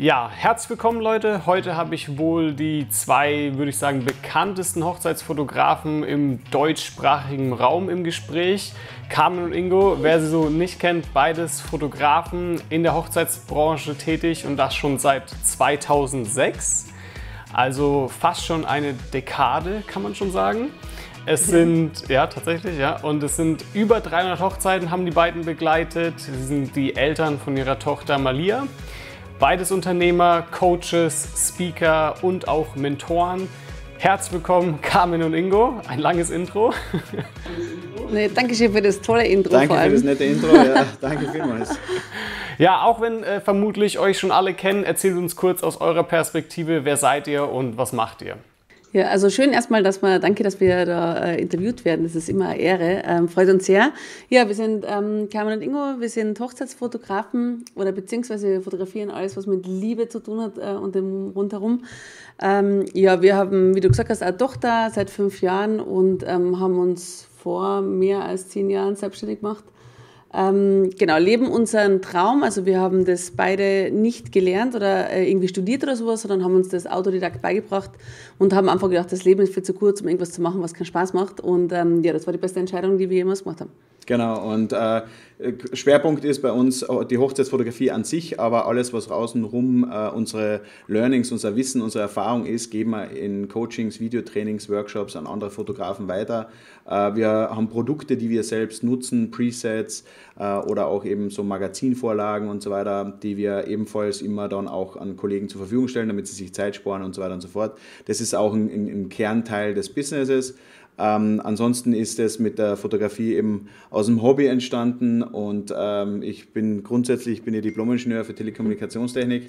Ja, herzlich willkommen Leute. Heute habe ich wohl die zwei, würde ich sagen, bekanntesten Hochzeitsfotografen im deutschsprachigen Raum im Gespräch. Carmen und Ingo, wer sie so nicht kennt, beides Fotografen in der Hochzeitsbranche tätig und das schon seit 2006. Also fast schon eine Dekade, kann man schon sagen. Es sind, ja, tatsächlich, ja. Und es sind über 300 Hochzeiten, haben die beiden begleitet. Sie sind die Eltern von ihrer Tochter Malia. Beides Unternehmer, Coaches, Speaker und auch Mentoren. Herzlich willkommen, Carmen und Ingo. Ein langes Intro. Nee, danke schön für das tolle Intro. Danke für das nette Intro. Ja, danke vielmals. Ja, auch wenn äh, vermutlich euch schon alle kennen, erzählt uns kurz aus eurer Perspektive, wer seid ihr und was macht ihr? Ja, also schön erstmal, dass wir, danke, dass wir da äh, interviewt werden. Das ist immer eine Ehre. Ähm, freut uns sehr. Ja, wir sind ähm, Carmen und Ingo, wir sind Hochzeitsfotografen oder beziehungsweise wir fotografieren alles, was mit Liebe zu tun hat äh, und dem rundherum. Ähm, ja, wir haben, wie du gesagt hast, eine Tochter seit fünf Jahren und ähm, haben uns vor mehr als zehn Jahren selbstständig gemacht ähm, genau, leben unseren Traum. Also wir haben das beide nicht gelernt oder äh, irgendwie studiert oder sowas, sondern haben uns das Autodidakt beigebracht und haben einfach gedacht, das Leben ist viel zu kurz, um irgendwas zu machen, was keinen Spaß macht. Und ähm, ja, das war die beste Entscheidung, die wir jemals gemacht haben. Genau, und äh, Schwerpunkt ist bei uns die Hochzeitsfotografie an sich, aber alles, was außenrum äh, unsere Learnings, unser Wissen, unsere Erfahrung ist, geben wir in Coachings, Videotrainings, Workshops an andere Fotografen weiter. Äh, wir haben Produkte, die wir selbst nutzen, Presets äh, oder auch eben so Magazinvorlagen und so weiter, die wir ebenfalls immer dann auch an Kollegen zur Verfügung stellen, damit sie sich Zeit sparen und so weiter und so fort. Das ist auch ein, ein Kernteil des Businesses. Ähm, ansonsten ist es mit der Fotografie eben aus dem Hobby entstanden und ähm, ich bin grundsätzlich bin ich Diplomingenieur für Telekommunikationstechnik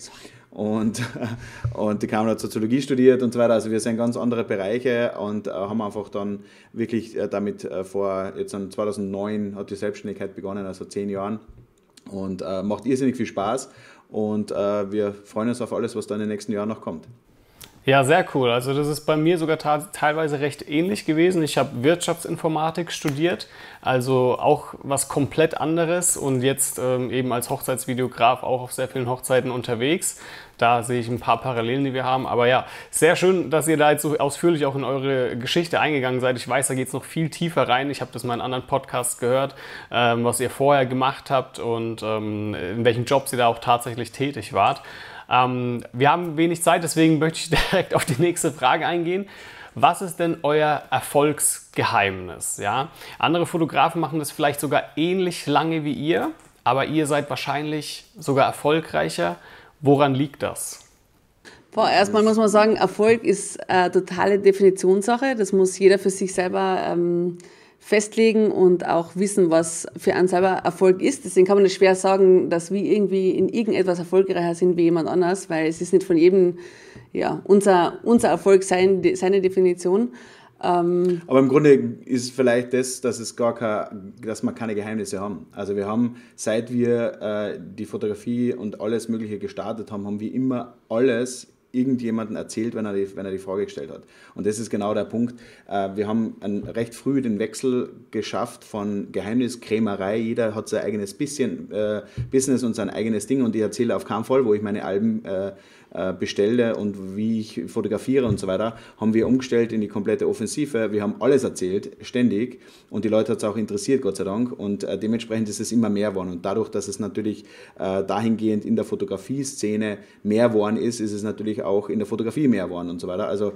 und, und die Kamera hat Soziologie studiert und so weiter. Also wir sind ganz andere Bereiche und äh, haben einfach dann wirklich äh, damit äh, vor, jetzt 2009 hat die Selbstständigkeit begonnen, also zehn Jahren und äh, macht irrsinnig viel Spaß und äh, wir freuen uns auf alles, was da in den nächsten Jahren noch kommt. Ja, sehr cool. Also das ist bei mir sogar teilweise recht ähnlich gewesen. Ich habe Wirtschaftsinformatik studiert, also auch was komplett anderes und jetzt ähm, eben als Hochzeitsvideograf auch auf sehr vielen Hochzeiten unterwegs. Da sehe ich ein paar Parallelen, die wir haben. Aber ja, sehr schön, dass ihr da jetzt so ausführlich auch in eure Geschichte eingegangen seid. Ich weiß, da geht es noch viel tiefer rein. Ich habe das mal in anderen Podcasts gehört, ähm, was ihr vorher gemacht habt und ähm, in welchen Jobs ihr da auch tatsächlich tätig wart. Ähm, wir haben wenig Zeit, deswegen möchte ich direkt auf die nächste Frage eingehen. Was ist denn euer Erfolgsgeheimnis? Ja? Andere Fotografen machen das vielleicht sogar ähnlich lange wie ihr, aber ihr seid wahrscheinlich sogar erfolgreicher. Woran liegt das? Boah, erstmal muss man sagen, Erfolg ist eine totale Definitionssache. Das muss jeder für sich selber ähm, festlegen und auch wissen, was für einen selber Erfolg ist. Deswegen kann man nicht schwer sagen, dass wir irgendwie in irgendetwas erfolgreicher sind wie jemand anders, weil es ist nicht von jedem, ja, unser, unser Erfolg sein, seine Definition. Ähm Aber im Grunde ist vielleicht das, dass es gar kein, dass wir keine Geheimnisse haben. Also wir haben, seit wir äh, die Fotografie und alles Mögliche gestartet haben, haben wir immer alles irgendjemanden erzählt, wenn er, die, wenn er die Frage gestellt hat. Und das ist genau der Punkt. Äh, wir haben recht früh den Wechsel geschafft von Geheimniskrämerei. Jeder hat sein eigenes bisschen, äh, Business und sein eigenes Ding und ich erzähle auf keinen Fall, wo ich meine Alben äh, bestelle und wie ich fotografiere und so weiter, haben wir umgestellt in die komplette Offensive. Wir haben alles erzählt, ständig. Und die Leute hat es auch interessiert, Gott sei Dank. Und äh, dementsprechend ist es immer mehr geworden. Und dadurch, dass es natürlich äh, dahingehend in der Fotografie-Szene mehr geworden ist, ist es natürlich auch in der Fotografie mehr geworden und so weiter. Also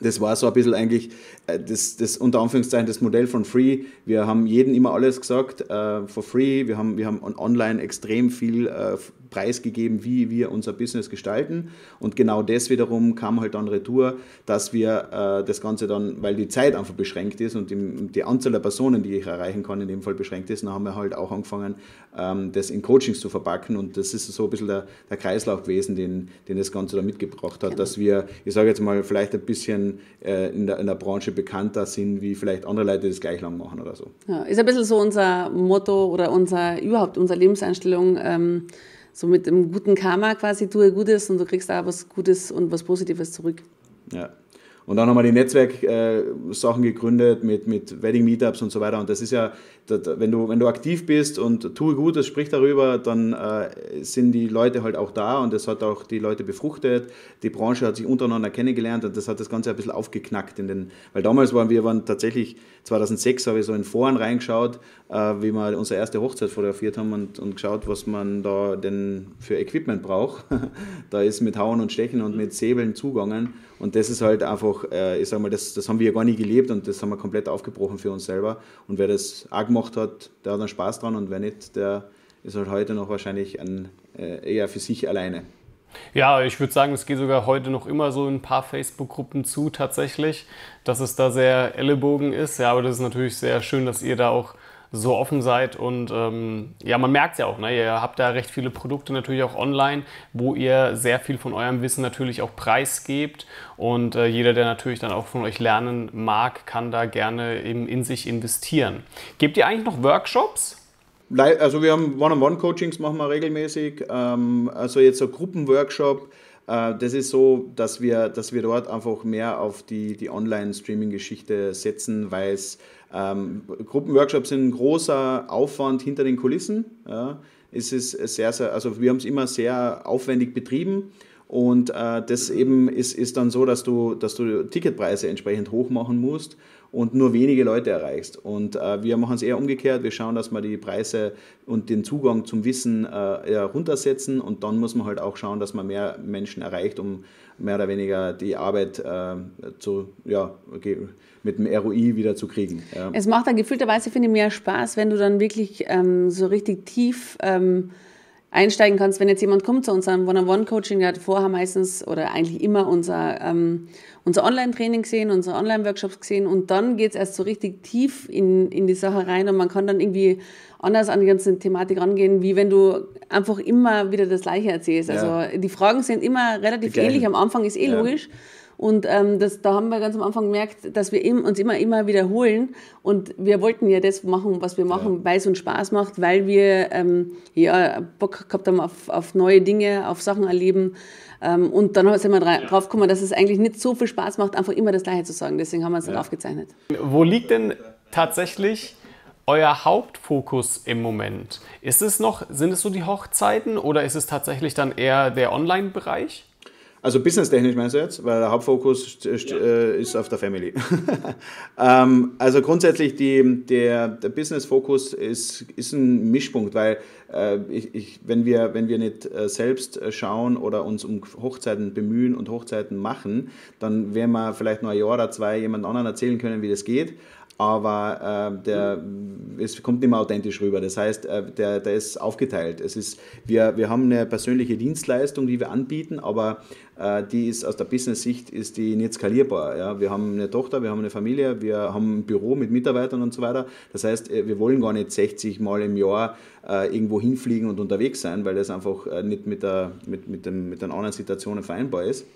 das war so ein bisschen eigentlich äh, das, das unter Anführungszeichen das Modell von Free. Wir haben jedem immer alles gesagt, äh, for free. Wir haben, wir haben online extrem viel äh, preisgegeben, wie wir unser Business gestalten. Und genau das wiederum kam halt dann retour, dass wir äh, das Ganze dann, weil die Zeit einfach beschränkt ist und die, die, Anzahl der Personen, die ich erreichen kann, in dem Fall beschränkt ist, dann haben wir halt auch angefangen, ähm, das in Coachings zu verpacken. Und das ist so ein bisschen der, der Kreislauf gewesen, den, den das Ganze da mitgebracht hat, genau. dass wir, ich sage jetzt mal, vielleicht ein bisschen äh, in, der, in der Branche bekannter sind, wie vielleicht andere Leute das gleich lang machen oder so. Ja, ist ein bisschen so unser Motto oder unser überhaupt unsere Lebenseinstellung. Ähm, so mit dem guten Karma quasi, tue Gutes und du kriegst auch was Gutes und was Positives zurück. Ja. Und dann haben wir die Netzwerk-Sachen äh, gegründet mit, mit Wedding-Meetups und so weiter. Und das ist ja, wenn du, wenn du aktiv bist und tue Gutes, sprich darüber, dann äh, sind die Leute halt auch da und das hat auch die Leute befruchtet. Die Branche hat sich untereinander kennengelernt und das hat das Ganze ein bisschen aufgeknackt. In den, weil damals waren wir waren tatsächlich, 2006 habe ich so in Foren reingeschaut, äh, wie wir unsere erste Hochzeit fotografiert haben und, und geschaut, was man da denn für Equipment braucht. da ist mit Hauen und Stechen und mit Säbeln zugangen. Und das ist halt einfach, äh, ich sag mal, das, das haben wir ja gar nie gelebt und das haben wir komplett aufgebrochen für uns selber. Und wer das auch gemacht hat, der hat dann Spaß dran und wer nicht, der ist halt heute noch wahrscheinlich ein, äh, eher für sich alleine. Ja, ich würde sagen, es geht sogar heute noch immer so in ein paar Facebook-Gruppen zu, tatsächlich, dass es da sehr Ellenbogen ist. Ja, aber das ist natürlich sehr schön, dass ihr da auch so offen seid und ähm, ja, man merkt es ja auch, ne? ihr habt da recht viele Produkte natürlich auch online, wo ihr sehr viel von eurem Wissen natürlich auch preisgebt und äh, jeder, der natürlich dann auch von euch lernen mag, kann da gerne eben in sich investieren. Gebt ihr eigentlich noch Workshops? Also wir haben One-on-One-Coachings machen wir regelmäßig, ähm, also jetzt so Gruppenworkshop, äh, das ist so, dass wir, dass wir dort einfach mehr auf die, die Online-Streaming-Geschichte setzen, weil es ähm, Gruppenworkshops sind ein großer Aufwand hinter den Kulissen. Ja. Es ist sehr, sehr, also wir haben es immer sehr aufwendig betrieben. Und äh, das eben ist, ist dann so, dass du, dass du Ticketpreise entsprechend hoch machen musst und nur wenige Leute erreichst. Und äh, wir machen es eher umgekehrt. Wir schauen, dass wir die Preise und den Zugang zum Wissen äh, runtersetzen und dann muss man halt auch schauen, dass man mehr Menschen erreicht, um mehr oder weniger die Arbeit äh, zu, ja, mit dem ROI wieder zu kriegen. Ja. Es macht dann gefühlterweise, finde ich, mehr Spaß, wenn du dann wirklich ähm, so richtig tief ähm, einsteigen kannst, wenn jetzt jemand kommt zu unserem One-on-One-Coaching, der hat vorher meistens oder eigentlich immer unser, ähm, unser Online-Training gesehen, unsere Online-Workshops gesehen und dann geht es erst so richtig tief in, in die Sache rein und man kann dann irgendwie anders an die ganze Thematik rangehen, wie wenn du einfach immer wieder das Gleiche erzählst. Ja. Also die Fragen sind immer relativ ähnlich, am Anfang ist eh ja. logisch. Und ähm, das, da haben wir ganz am Anfang gemerkt, dass wir uns immer, immer wiederholen. Und wir wollten ja das machen, was wir machen, ja. weil es uns Spaß macht, weil wir ähm, ja, Bock gehabt haben auf, auf neue Dinge, auf Sachen erleben. Ähm, und dann sind wir drauf gekommen, dass es eigentlich nicht so viel Spaß macht, einfach immer das Gleiche zu sagen. Deswegen haben wir es dann aufgezeichnet. Wo liegt denn tatsächlich euer Hauptfokus im Moment? Ist es noch, sind es so die Hochzeiten oder ist es tatsächlich dann eher der Online-Bereich? Also businesstechnisch meinst du jetzt? Weil der Hauptfokus ja. Äh, ist auf der Family. ähm, also grundsätzlich die, der, der Business-Fokus ist, ist ein Mischpunkt, weil ich, ich, wenn, wir, wenn wir nicht äh, selbst äh, schauen oder uns um Hochzeiten bemühen und Hochzeiten machen, dann werden wir vielleicht noch ein Jahr oder zwei jemand anderen erzählen können, wie das geht aber äh, der, es kommt nicht mehr authentisch rüber. Das heißt, äh, der, der ist aufgeteilt. Es ist, wir, wir haben eine persönliche Dienstleistung, die wir anbieten, aber äh, die ist aus der Business-Sicht ist die nicht skalierbar. Ja? Wir haben eine Tochter, wir haben eine Familie, wir haben ein Büro mit Mitarbeitern und so weiter. Das heißt, äh, wir wollen gar nicht 60 Mal im Jahr äh, irgendwo hinfliegen und unterwegs sein, weil das einfach äh, nicht mit, der, mit, mit, dem, mit den anderen Situationen vereinbar ist.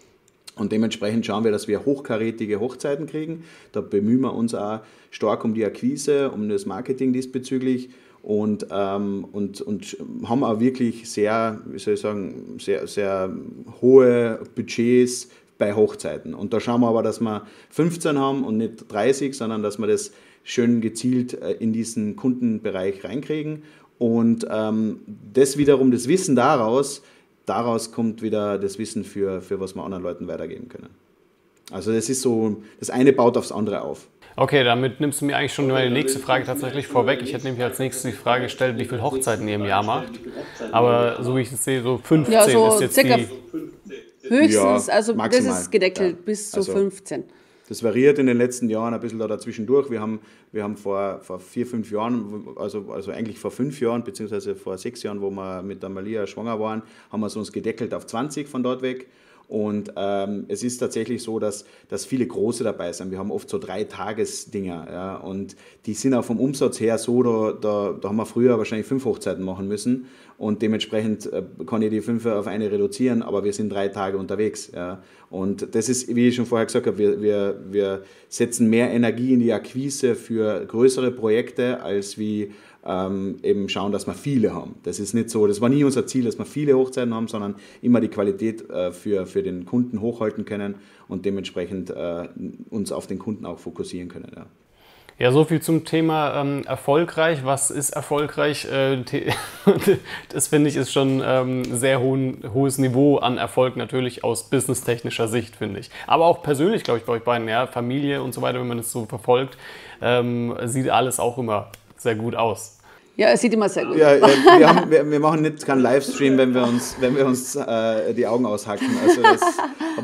Und dementsprechend schauen wir, dass wir hochkarätige Hochzeiten kriegen. Da bemühen wir uns auch stark um die Akquise, um das Marketing diesbezüglich und, ähm, und, und haben auch wirklich sehr, wie soll ich sagen, sehr, sehr hohe Budgets bei Hochzeiten. Und da schauen wir aber, dass wir 15 haben und nicht 30, sondern dass wir das schön gezielt äh, in diesen Kundenbereich reinkriegen. Und ähm, das wiederum, das Wissen daraus, daraus kommt wieder das Wissen für, für was wir anderen Leuten weitergeben können. Also das ist so, das eine baut aufs andere auf. Okay, damit nimmst du mir eigentlich schon meine nächste Frage tatsächlich vorweg. Ich hätte nämlich als nächstes die Frage gestellt, wie viele Hochzeiten ihr im Jahr macht. Aber so wie ich es sehe, so 15 ja, so ist jetzt circa die... Höchstens, ja, also maximal. das ist gedeckelt ja. bis zu also, 15. Das variiert in den letzten Jahren ein bisschen da dazwischen durch. Wir haben, wir haben vor, vor vier, fünf Jahren, also, also eigentlich vor fünf Jahren, beziehungsweise vor sechs Jahren, wo wir mit der Malia schwanger waren, haben wir es uns gedeckelt auf 20 von dort weg. Und ähm, es ist tatsächlich so, dass, dass viele große dabei sind. Wir haben oft so drei Tagesdinger. Ja, und die sind auch vom Umsatz her so, da, da, da haben wir früher wahrscheinlich fünf Hochzeiten machen müssen. Und dementsprechend äh, kann ich die fünf auf eine reduzieren, aber wir sind drei Tage unterwegs. Ja. Und das ist, wie ich schon vorher gesagt habe, wir, wir, wir setzen mehr Energie in die Akquise für größere Projekte als wie ähm, eben schauen, dass wir viele haben. Das ist nicht so, das war nie unser Ziel, dass wir viele Hochzeiten haben, sondern immer die Qualität äh, für, für den Kunden hochhalten können und dementsprechend äh, uns auf den Kunden auch fokussieren können. Ja. Ja, so viel zum Thema ähm, erfolgreich. Was ist erfolgreich? Äh, das finde ich ist schon ähm, sehr hohen, hohes Niveau an Erfolg natürlich aus businesstechnischer Sicht, finde ich. Aber auch persönlich, glaube ich, bei euch beiden, ja, Familie und so weiter, wenn man es so verfolgt, ähm, sieht alles auch immer sehr gut aus. Ja, es sieht immer sehr gut ja, aus. Ja, wir, haben, wir, wir, machen nicht keinen Livestream, wenn wir uns, wenn wir uns äh, die Augen aushacken. Also das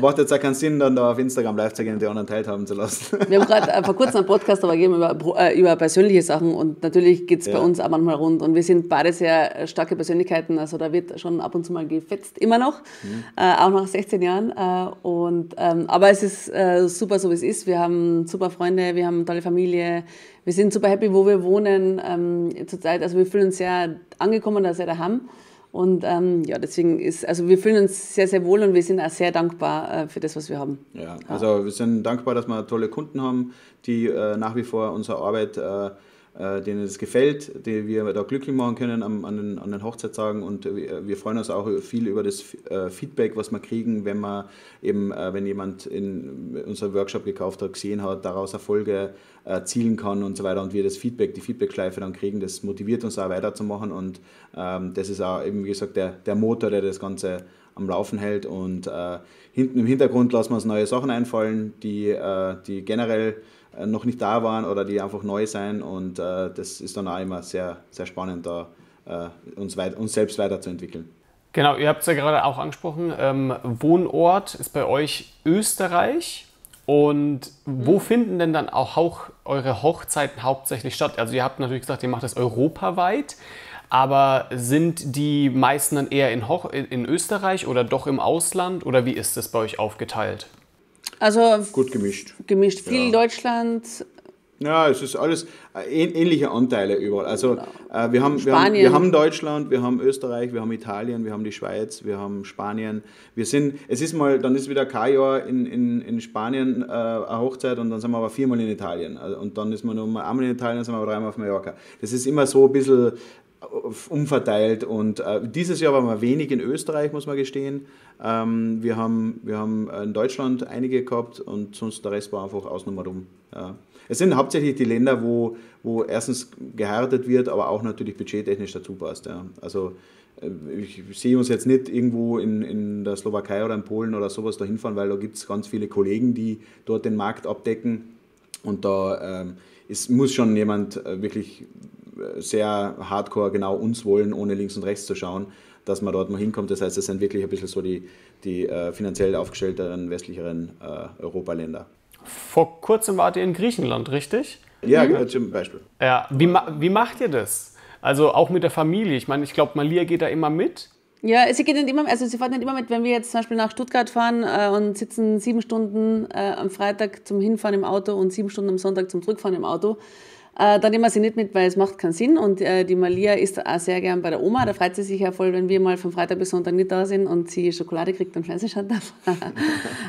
macht jetzt auch keinen Sinn, dann da auf Instagram live zu gehen und die anderen teilhaben zu lassen. Wir haben gerade äh, vor kurzem einen Podcast gegeben über, äh, über persönliche Sachen und natürlich geht es ja. bei uns auch manchmal rund und wir sind beide sehr starke Persönlichkeiten, also da wird schon ab und zu mal gefetzt, immer noch, mhm. äh, auch nach 16 Jahren. Äh, und, ähm, aber es ist äh, super, so wie es ist. Wir haben super Freunde, wir haben eine tolle Familie, wir sind super happy, wo wir wohnen ähm, zurzeit. Also wir fühlen uns sehr angekommen, dass wir da haben. Und ähm, ja, deswegen ist, also wir fühlen uns sehr, sehr wohl und wir sind auch sehr dankbar äh, für das, was wir haben. Ja, also wir sind dankbar, dass wir tolle Kunden haben, die äh, nach wie vor unsere Arbeit äh, äh, denen es gefällt, die wir da glücklich machen können an, an, den, an den Hochzeitstagen. Und wir, wir, freuen uns auch viel über das äh, Feedback, was wir kriegen, wenn man eben, äh, wenn jemand in unserem Workshop gekauft hat, gesehen hat, daraus Erfolge erzielen kann und so weiter. Und wir das Feedback, die Feedbackschleife dann kriegen, das motiviert uns auch weiterzumachen. Und ähm, das ist auch eben, wie gesagt, der, der Motor, der das Ganze am Laufen hält. Und äh, hinten im Hintergrund lassen wir uns neue Sachen einfallen, die, äh, die generell äh, noch nicht da waren oder die einfach neu sein. Und äh, das ist dann auch immer sehr, sehr spannend, da äh, uns, weit, uns selbst weiterzuentwickeln. Genau, ihr habt es ja gerade auch angesprochen. Ähm, Wohnort ist bei euch Österreich. Und wo mhm. finden denn dann auch eure Hochzeiten hauptsächlich statt? Also ihr habt natürlich gesagt, ihr macht das europaweit, aber sind die meisten dann eher in, Hoch in Österreich oder doch im Ausland oder wie ist das bei euch aufgeteilt? Also gut gemischt. Gemischt. Viel ja. Deutschland. Ja, es ist alles äh, ähnliche Anteile überall. Also genau. äh, wir, haben, wir, haben, wir haben Deutschland, wir haben Österreich, wir haben Italien, wir haben die Schweiz, wir haben Spanien. Wir sind, es ist mal, dann ist wieder kein Jahr in, in, in Spanien äh, eine Hochzeit und dann sind wir aber viermal in Italien. Also, und dann ist man nur einmal in Italien, dann sind wir aber dreimal auf Mallorca. Das ist immer so ein bisschen umverteilt. Und äh, dieses Jahr waren wir wenig in Österreich, muss man gestehen. Ähm, wir, haben, wir haben in Deutschland einige gehabt und sonst der Rest war einfach außen rum. Ja. Es sind hauptsächlich die Länder, wo, wo erstens geheiratet wird, aber auch natürlich budgettechnisch dazu passt. Ja. Also äh, ich sehe uns jetzt nicht irgendwo in, in der Slowakei oder in Polen oder sowas da hinfahren, weil da gibt es ganz viele Kollegen, die dort den Markt abdecken. Und da ähm, es muss schon jemand äh, wirklich sehr hardcore genau uns wollen, ohne links und rechts zu schauen, dass man dort mal hinkommt. Das heißt, das sind wirklich ein bisschen so die, die äh, finanziell aufgestellteren westlicheren äh, Europaländer. Vor kurzem wart ihr in Griechenland, richtig? Ja, mhm. zum Beispiel. Ja, wie, wie macht ihr das? Also auch mit der Familie. Ich meine, ich glaube, Malia geht da immer mit. Ja, sie geht nicht immer, also sie fährt nicht immer mit, wenn wir jetzt zum Beispiel nach Stuttgart fahren äh, und sitzen sieben Stunden äh, am Freitag zum Hinfahren im Auto und sieben Stunden am Sonntag zum Zurückfahren im Auto äh, da nehmen wir sie nicht mit, weil es macht keinen Sinn. Und äh, die Malia ist auch sehr gern bei der Oma. Da freut sie sich ja voll, wenn wir mal von Freitag bis Sonntag nicht da sind und sie Schokolade kriegt und schauen darf.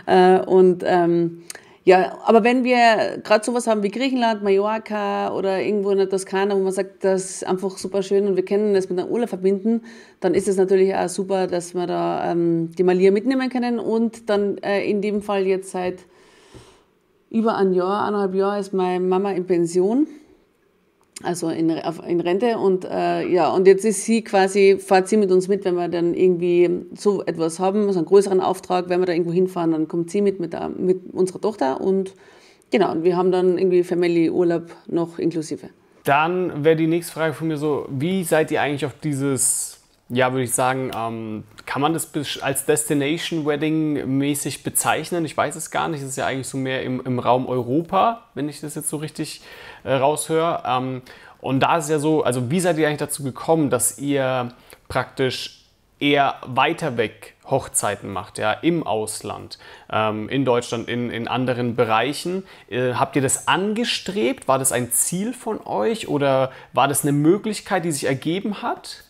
äh, und ähm, ja, aber wenn wir gerade sowas haben wie Griechenland, Mallorca oder irgendwo in der Toskana, wo man sagt, das ist einfach super schön und wir können das mit einer Urlaub verbinden, dann ist es natürlich auch super, dass wir da ähm, die Malia mitnehmen können und dann äh, in dem Fall jetzt seit über ein Jahr, eineinhalb Jahr ist meine Mama in Pension also in, in Rente. Und äh, ja, und jetzt ist sie quasi, fahrt sie mit uns mit, wenn wir dann irgendwie so etwas haben, so einen größeren Auftrag, wenn wir da irgendwo hinfahren, dann kommt sie mit mit, der, mit unserer Tochter und genau, und wir haben dann irgendwie Family-Urlaub noch inklusive. Dann wäre die nächste Frage von mir so, wie seid ihr eigentlich auf dieses ja, würde ich sagen, ähm, kann man das als Destination Wedding mäßig bezeichnen? Ich weiß es gar nicht. Es ist ja eigentlich so mehr im, im Raum Europa, wenn ich das jetzt so richtig äh, raushöre. Ähm, und da ist ja so, also wie seid ihr eigentlich dazu gekommen, dass ihr praktisch eher weiter weg Hochzeiten macht, ja, im Ausland, ähm, in Deutschland, in, in anderen Bereichen. Äh, habt ihr das angestrebt? War das ein Ziel von euch oder war das eine Möglichkeit, die sich ergeben hat?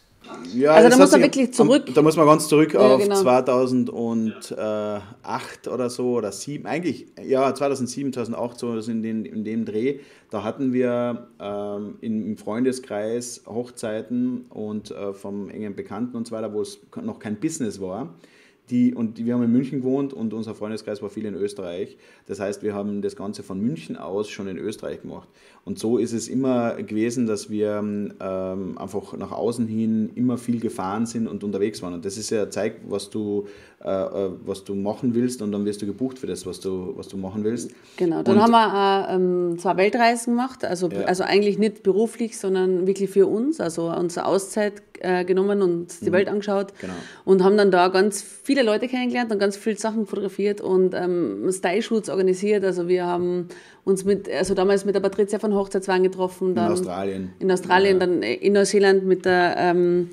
Ja, Also da muss man wirklich zurück. Da muss man ganz zurück Ja, auf genau. 2008 oder so oder 7, eigentlich ja 2007, 2008 so das in, den, in dem Dreh. Da hatten wir ähm, im Freundeskreis Hochzeiten und äh, vom engen Bekannten und so weiter, wo es noch kein Business war. Die, und wir haben in München gewohnt und unser Freundeskreis war viel in Österreich. Das heißt, wir haben das Ganze von München aus schon in Österreich gemacht. Und so ist es immer gewesen, dass wir ähm, einfach nach außen hin immer viel gefahren sind und unterwegs waren. Und das ist ja zeigt, was du, was du machen willst und dann wirst du gebucht für das, was du, was du machen willst. Genau, dann Und- haben wir auch, ähm, zwei Weltreisen gemacht, also, Ja. also eigentlich nicht beruflich, sondern wirklich für uns, also unsere Auszeit äh, genommen und die Welt angeschaut Genau. und haben dann da ganz viele Leute kennengelernt und ganz viele Sachen fotografiert und ähm, Style-Shoots organisiert, also wir haben uns mit, also damals mit der Patricia von Hochzeitswagen getroffen, In Australien. in Australien, dann in Neuseeland mit der ähm,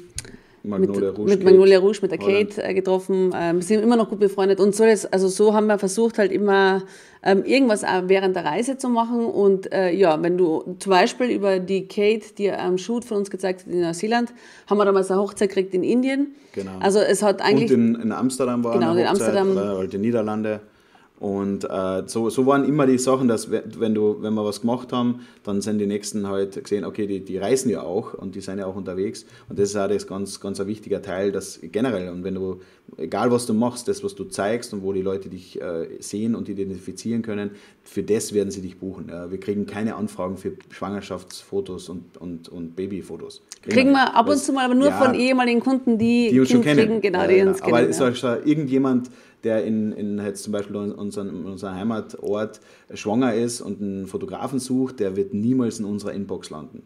Magnolia mit, Rouge. mit Magnolia Rouge, mit der Holland. Kate äh, getroffen. Ähm, sind immer noch gut befreundet. Und so, das, also so haben wir versucht, halt immer ähm, irgendwas auch während der Reise zu machen. Und äh, ja, wenn du zum Beispiel über die Kate, die am Shoot von uns gezeigt hat in Neuseeland, haben wir damals eine Hochzeit gekriegt in Indien. Genau. Also es hat Und eigentlich. in, in Amsterdam war Genau, eine in Hochzeit, Amsterdam. oder halt die Niederlande. Und äh, so, so waren immer die Sachen, dass we- wenn, du, wenn wir was gemacht haben, dann sind die Nächsten halt gesehen, okay, die, die reisen ja auch und die sind ja auch unterwegs. Und das ist auch das ganz, ganz ein wichtiger Teil, dass generell, und wenn du, egal was du machst, das, was du zeigst und wo die Leute dich äh, sehen und identifizieren können, für das werden sie dich buchen. Ja. Wir kriegen keine Anfragen für Schwangerschaftsfotos und, und, und Babyfotos. kriegen wir ab und zu mal, aber nur ja, von ehemaligen Kunden, die, die uns schon Kind kennen. kriegen. Genau, die uns Aber kennen. ist ja. auch schon irgendjemand, der in, in jetzt zum Beispiel in unserem, in unserem Heimatort schwanger ist und einen Fotografen sucht, der wird niemals in unserer Inbox landen.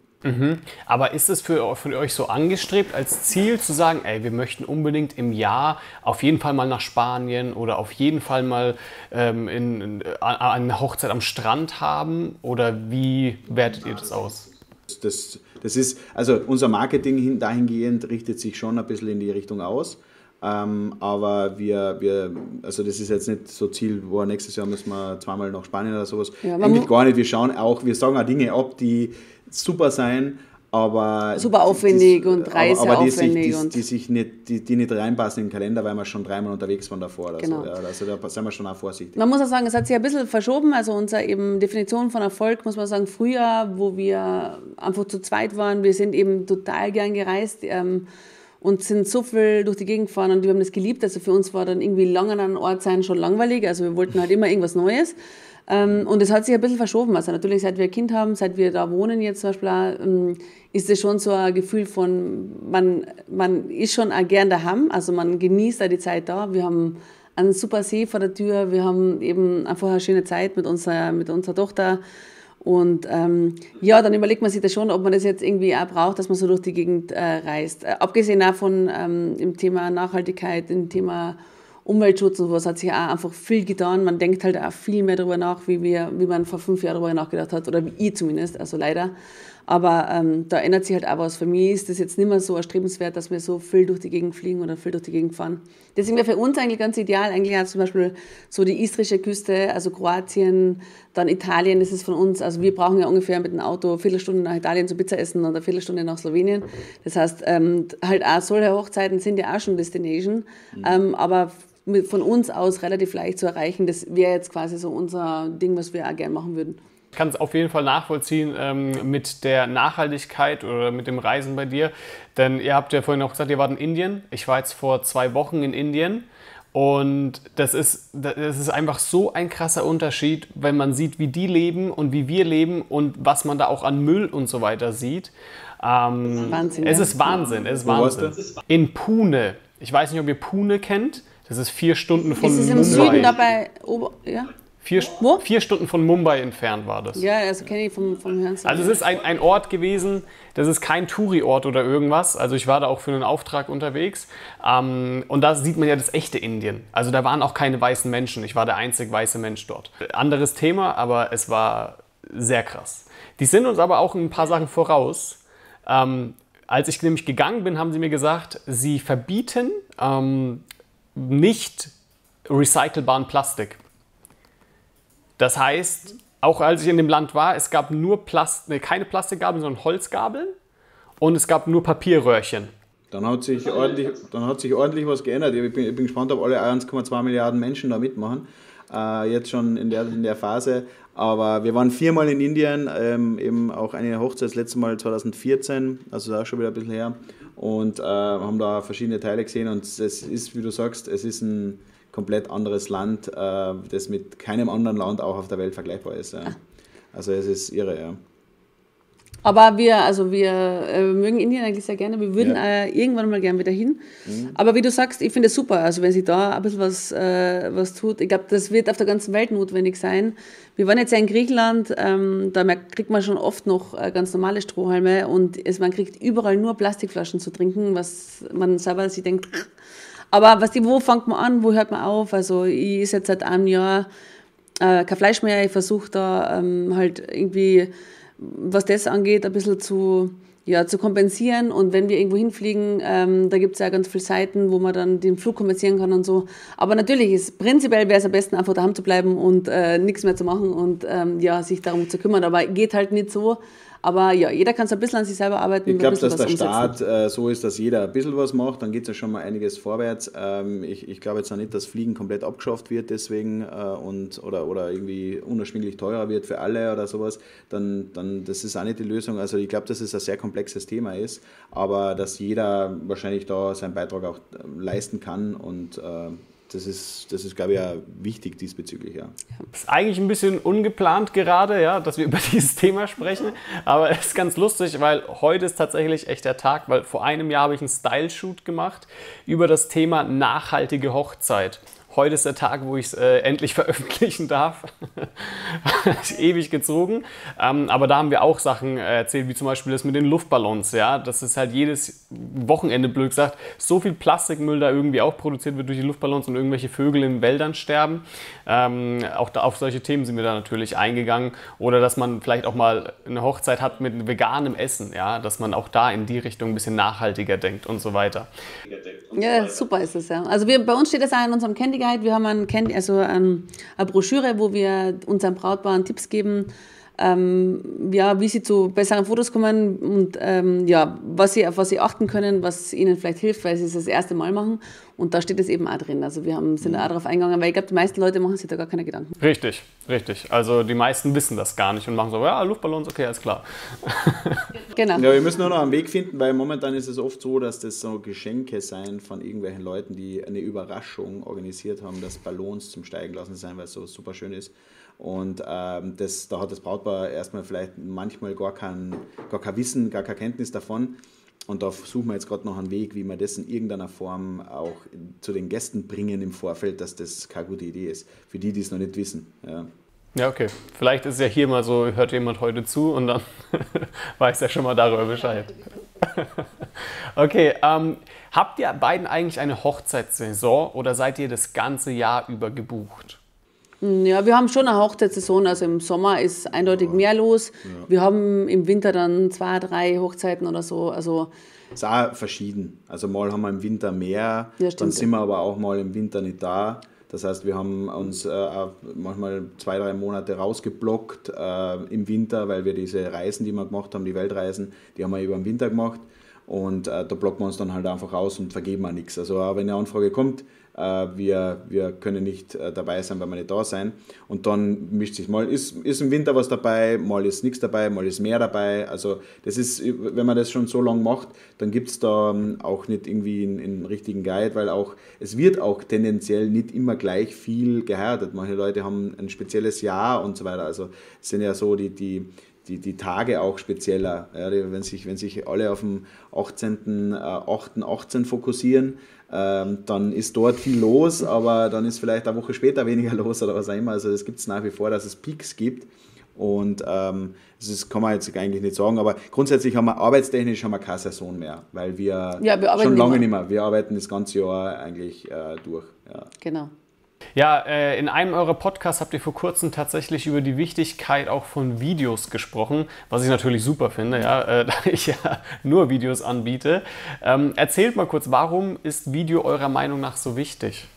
Aber ist es für, für euch so angestrebt, als Ziel zu sagen, ey, wir möchten unbedingt im Jahr auf jeden Fall mal nach Spanien oder auf jeden Fall mal ähm, in, in, a- eine Hochzeit am Strand haben? Oder wie wertet ihr das aus? Das, das ist, also unser Marketing hin, dahingehend richtet sich schon ein bisschen in die Richtung aus. Ähm, aber wir, wir, also das ist jetzt nicht so Ziel, wo nächstes Jahr müssen wir zweimal nach Spanien oder sowas. Ja, Eigentlich gar nicht. Wir schauen auch, wir sagen auch Dinge ab, die super sein, aber Super aufwendig die- und aber- aber die sich, reiseaufwendig die, die sich nicht, die, die nicht reinpassen in den Kalender, weil wir schon dreimal unterwegs waren davor. Oder Genau. so. Also da sind wir schon auch vorsichtig. Man muss auch sagen, es hat sich ein bisschen verschoben. Also unsere eben Definition von Erfolg, muss man sagen, früher, wo wir einfach zu zweit waren, wir sind eben total gern gereist ähm, und sind so viel durch die Gegend gefahren und wir haben das geliebt. Also für uns war dann irgendwie lang an einem Ort sein schon langweilig. Also wir wollten halt immer irgendwas Neues. Ähm, und es hat sich ein bisschen verschoben. Also natürlich, seit wir ein Kind haben, seit wir da wohnen jetzt zum Beispiel, auch, ähm, ist es schon so ein Gefühl von, man, man ist schon auch gern daheim. Also man genießt da die Zeit da. Wir haben einen super See vor der Tür. Wir haben eben einfach eine schöne Zeit mit unserer, mit unserer Tochter. Und ähm, ja, dann überlegt man sich das schon, ob man das jetzt irgendwie auch braucht, dass man so durch die Gegend äh, reist. Äh, abgesehen davon ähm, im Thema Nachhaltigkeit, im Thema Umweltschutz und sowas hat sich auch einfach viel getan. Man denkt halt auch viel mehr darüber nach, wie, wir, wie man vor fünf Jahren darüber nachgedacht hat, oder wie ich zumindest, also leider. Aber ähm, da ändert sich halt auch was. Für mich ist das jetzt nicht mehr so erstrebenswert, dass wir so viel durch die Gegend fliegen oder viel durch die Gegend fahren. Deswegen wäre für uns eigentlich ganz ideal, eigentlich auch zum Beispiel so die istrische Küste, also Kroatien, dann Italien, das ist von uns, also wir brauchen ja ungefähr mit dem Auto eine Viertelstunde nach Italien zu Pizza essen und eine Viertelstunde nach Slowenien. Das heißt, ähm, halt auch solche Hochzeiten sind ja auch schon Destination, ähm, aber von uns aus relativ leicht zu erreichen. Das wäre jetzt quasi so unser Ding, was wir auch gerne machen würden. Ich kann es auf jeden Fall nachvollziehen ähm, mit der Nachhaltigkeit oder mit dem Reisen bei dir. Denn ihr habt ja vorhin auch gesagt, ihr wart in Indien. Ich war jetzt vor zwei Wochen in Indien. Und das ist, das ist einfach so ein krasser Unterschied, wenn man sieht, wie die leben und wie wir leben und was man da auch an Müll und so weiter sieht. Ähm, Wahnsinn, Es ist Wahnsinn, es ist Wahnsinn. In Pune. Ich weiß nicht, ob ihr Pune kennt. Das ist vier Stunden von Ist es im Mumbai. Süden dabei? Ober ja? Vier, Wo? vier Stunden von Mumbai entfernt war das. ja, also kenne ich vom, vom Hören. Also es ist ein, ein Ort gewesen, das ist kein Touri-Ort oder irgendwas. Also ich war da auch für einen Auftrag unterwegs. Ähm, und da sieht man ja das echte Indien. Also da waren auch keine weißen Menschen. Ich war der einzig weiße Mensch dort. Anderes Thema, aber es war sehr krass. Die sind uns aber auch ein paar Sachen voraus. Ähm, als ich nämlich gegangen bin, haben sie mir gesagt, sie verbieten ähm, nicht recycelbaren Plastik. Das heißt, auch als ich in dem Land war, es gab nur Plast nee, keine Plastikgabeln, sondern Holzgabeln und es gab nur Papierröhrchen. Dann hat sich ordentlich, dann hat sich ordentlich was geändert. Ich bin, ich bin gespannt, ob alle 1,2 Milliarden Menschen da mitmachen. Äh, jetzt schon in der, in der Phase. Aber wir waren viermal in Indien, ähm, eben auch eine Hochzeit, das letzte Mal 2014, also da schon wieder ein bisschen her. Und äh, haben da verschiedene Teile gesehen. Und es ist, wie du sagst, es ist ein komplett anderes Land, äh, das mit keinem anderen Land auch auf der Welt vergleichbar ist. Ja. Also es ist irre, ja. Aber wir, also wir äh, mögen Indien eigentlich sehr gerne. Wir würden ja. äh, irgendwann mal gerne wieder hin. Mhm. Aber wie du sagst, ich finde es super. Also wenn sich da ein bisschen was, äh, was tut, ich glaube, das wird auf der ganzen Welt notwendig sein. Wir waren jetzt ja in Griechenland, ähm, da kriegt man schon oft noch äh, ganz normale Strohhalme und es, man kriegt überall nur Plastikflaschen zu trinken, was man selber sich denkt. Aber was die, wo fängt man an, wo hört man auf? Also ich esse jetzt seit einem Jahr äh, kein Fleisch mehr. Ich versuche da ähm, halt irgendwie was das angeht, ein bisschen zu, ja, zu kompensieren. Und wenn wir irgendwo hinfliegen, ähm, da gibt es ja ganz viele Seiten, wo man dann den Flug kompensieren kann und so. Aber natürlich ist prinzipiell wäre es am besten, einfach daheim zu bleiben und äh, nichts mehr zu machen und ähm, ja, sich darum zu kümmern. Aber geht halt nicht so. Aber ja, jeder kann so ein bisschen an sich selber arbeiten. Ich glaube, dass der umsetzen. Staat äh, so ist, dass jeder ein bisschen was macht, dann geht es ja schon mal einiges vorwärts. Ähm, ich ich glaube jetzt auch nicht, dass Fliegen komplett abgeschafft wird deswegen äh, und, oder, oder irgendwie unerschwinglich teurer wird für alle oder sowas. Dann, dann das ist auch nicht die Lösung. Also ich glaube, dass es ein sehr komplexes Thema ist, aber dass jeder wahrscheinlich da seinen Beitrag auch äh, leisten kann und äh, das ist, das ist, glaube ich, ja wichtig diesbezüglich. Ja. Ist eigentlich ein bisschen ungeplant gerade, ja, dass wir über dieses Thema sprechen. Aber es ist ganz lustig, weil heute ist tatsächlich echt der Tag, weil vor einem Jahr habe ich einen Style-Shoot gemacht über das Thema nachhaltige Hochzeit heute ist der Tag, wo ich es äh, endlich veröffentlichen darf. ewig gezogen. Ähm, aber da haben wir auch Sachen äh, erzählt, wie zum Beispiel das mit den Luftballons. Ja? Das ist halt jedes Wochenende, blöd gesagt, so viel Plastikmüll da irgendwie auch produziert wird durch die Luftballons und irgendwelche Vögel in Wäldern sterben. Ähm, auch da, auf solche Themen sind wir da natürlich eingegangen. Oder dass man vielleicht auch mal eine Hochzeit hat mit veganem Essen. Ja? Dass man auch da in die Richtung ein bisschen nachhaltiger denkt und so weiter. Ja, super ist es ja. Also wir, bei uns steht das auch in unserem Candy Guide. Wir haben ein also ein, eine Broschüre, wo wir unseren Brautpaaren Tipps geben, ähm, ja, wie sie zu besseren Fotos kommen und ähm, ja, was sie, auf was sie achten können, was ihnen vielleicht hilft, weil sie es das erste Mal machen. Und da steht es eben auch drin. Also wir haben, sind da auch darauf eingegangen, weil ich glaube, die meisten Leute machen sich da gar keine Gedanken. Richtig, richtig. Also die meisten wissen das gar nicht und machen so, ja, Luftballons, okay, alles klar. genau. Ja, wir müssen nur noch einen Weg finden, weil momentan ist es oft so, dass das so Geschenke sein von irgendwelchen Leuten, die eine Überraschung organisiert haben, dass Ballons zum Steigen lassen sein, weil es so super schön ist. Und ähm, das, da hat das Brautpaar erstmal vielleicht manchmal gar kein, gar kein Wissen, gar keine Kenntnis davon. Und da suchen wir jetzt gerade noch einen Weg, wie wir das in irgendeiner Form auch zu den Gästen bringen im Vorfeld, dass das keine gute Idee ist. Für die, die es noch nicht wissen. Ja. Ja, okay. Vielleicht ist ja hier mal so, hört jemand heute zu und dann weiß er schon mal darüber Bescheid. okay, ähm, habt ihr beiden eigentlich eine Hochzeitssaison oder seid ihr das ganze Jahr über gebucht? Ja, wir haben schon eine Hochzeitssaison. Also im Sommer ist eindeutig mehr los. Ja. Wir haben im Winter dann zwei, drei Hochzeiten oder so. Also ist auch verschieden. Also mal haben wir im Winter mehr, ja, dann sind wir aber auch mal im Winter nicht da. Das heißt, wir haben uns äh, manchmal zwei, drei Monate rausgeblockt äh, im Winter, weil wir diese Reisen, die wir gemacht haben, die Weltreisen, die haben wir über den Winter gemacht. Und äh, da blocken wir uns dann halt einfach aus und vergeben auch nichts. Also wenn eine Anfrage kommt, wir, wir können nicht äh, dabei sein, weil wir nicht da sein. Und dann mischt sich mal, ist, ist im Winter was dabei, mal ist nichts dabei, mal ist mehr dabei. Also das ist, wenn man das schon so lange macht, dann gibt es da ähm, auch nicht irgendwie einen, einen, richtigen Guide, weil auch, es wird auch tendenziell nicht immer gleich viel geheiratet. Manche Leute haben ein spezielles Jahr und so weiter. Also es sind ja so die, die, die, die Tage auch spezieller. Ja, wenn, sich, wenn sich alle auf den 18.8.18 18 fokussieren, ähm, dann ist dort viel los, aber dann ist vielleicht eine Woche später weniger los oder was auch immer. Also es gibt es nach wie vor, dass es Peaks gibt. Und ähm, das kann man jetzt eigentlich nicht sagen, aber grundsätzlich haben wir arbeitstechnisch haben wir keine Saison mehr, weil wir, ja, wir schon lange nicht mehr. Wir arbeiten das ganze Jahr eigentlich äh, durch. Ja. Genau. Ja, äh, in einem eurer Podcasts habt ihr vor kurzem tatsächlich über die Wichtigkeit auch von Videos gesprochen, was ich natürlich super finde, ja, äh, da ich ja nur Videos anbiete. Ähm, erzählt mal kurz, warum ist Video eurer Meinung nach so wichtig?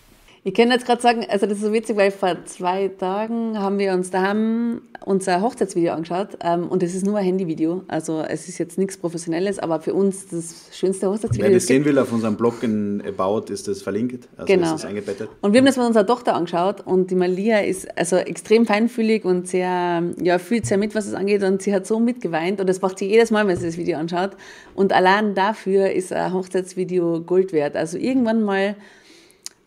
Ich kann jetzt gerade sagen, also das ist so witzig, weil vor zwei Tagen haben wir uns daheim unser Hochzeitsvideo angeschaut ähm, und es ist nur ein Handyvideo. Also es ist jetzt nichts Professionelles, aber für uns das schönste Hochzeitsvideo. Wer das sehen will, auf unserem Blog in About ist das verlinkt. Also genau. ist das eingebettet. Und wir haben das mit unserer Tochter angeschaut und die Malia ist also extrem feinfühlig und sehr, ja, fühlt sehr mit, was es angeht und sie hat so mitgeweint und das macht sie jedes Mal, wenn sie das Video anschaut. Und allein dafür ist ein Hochzeitsvideo Gold wert. Also irgendwann mal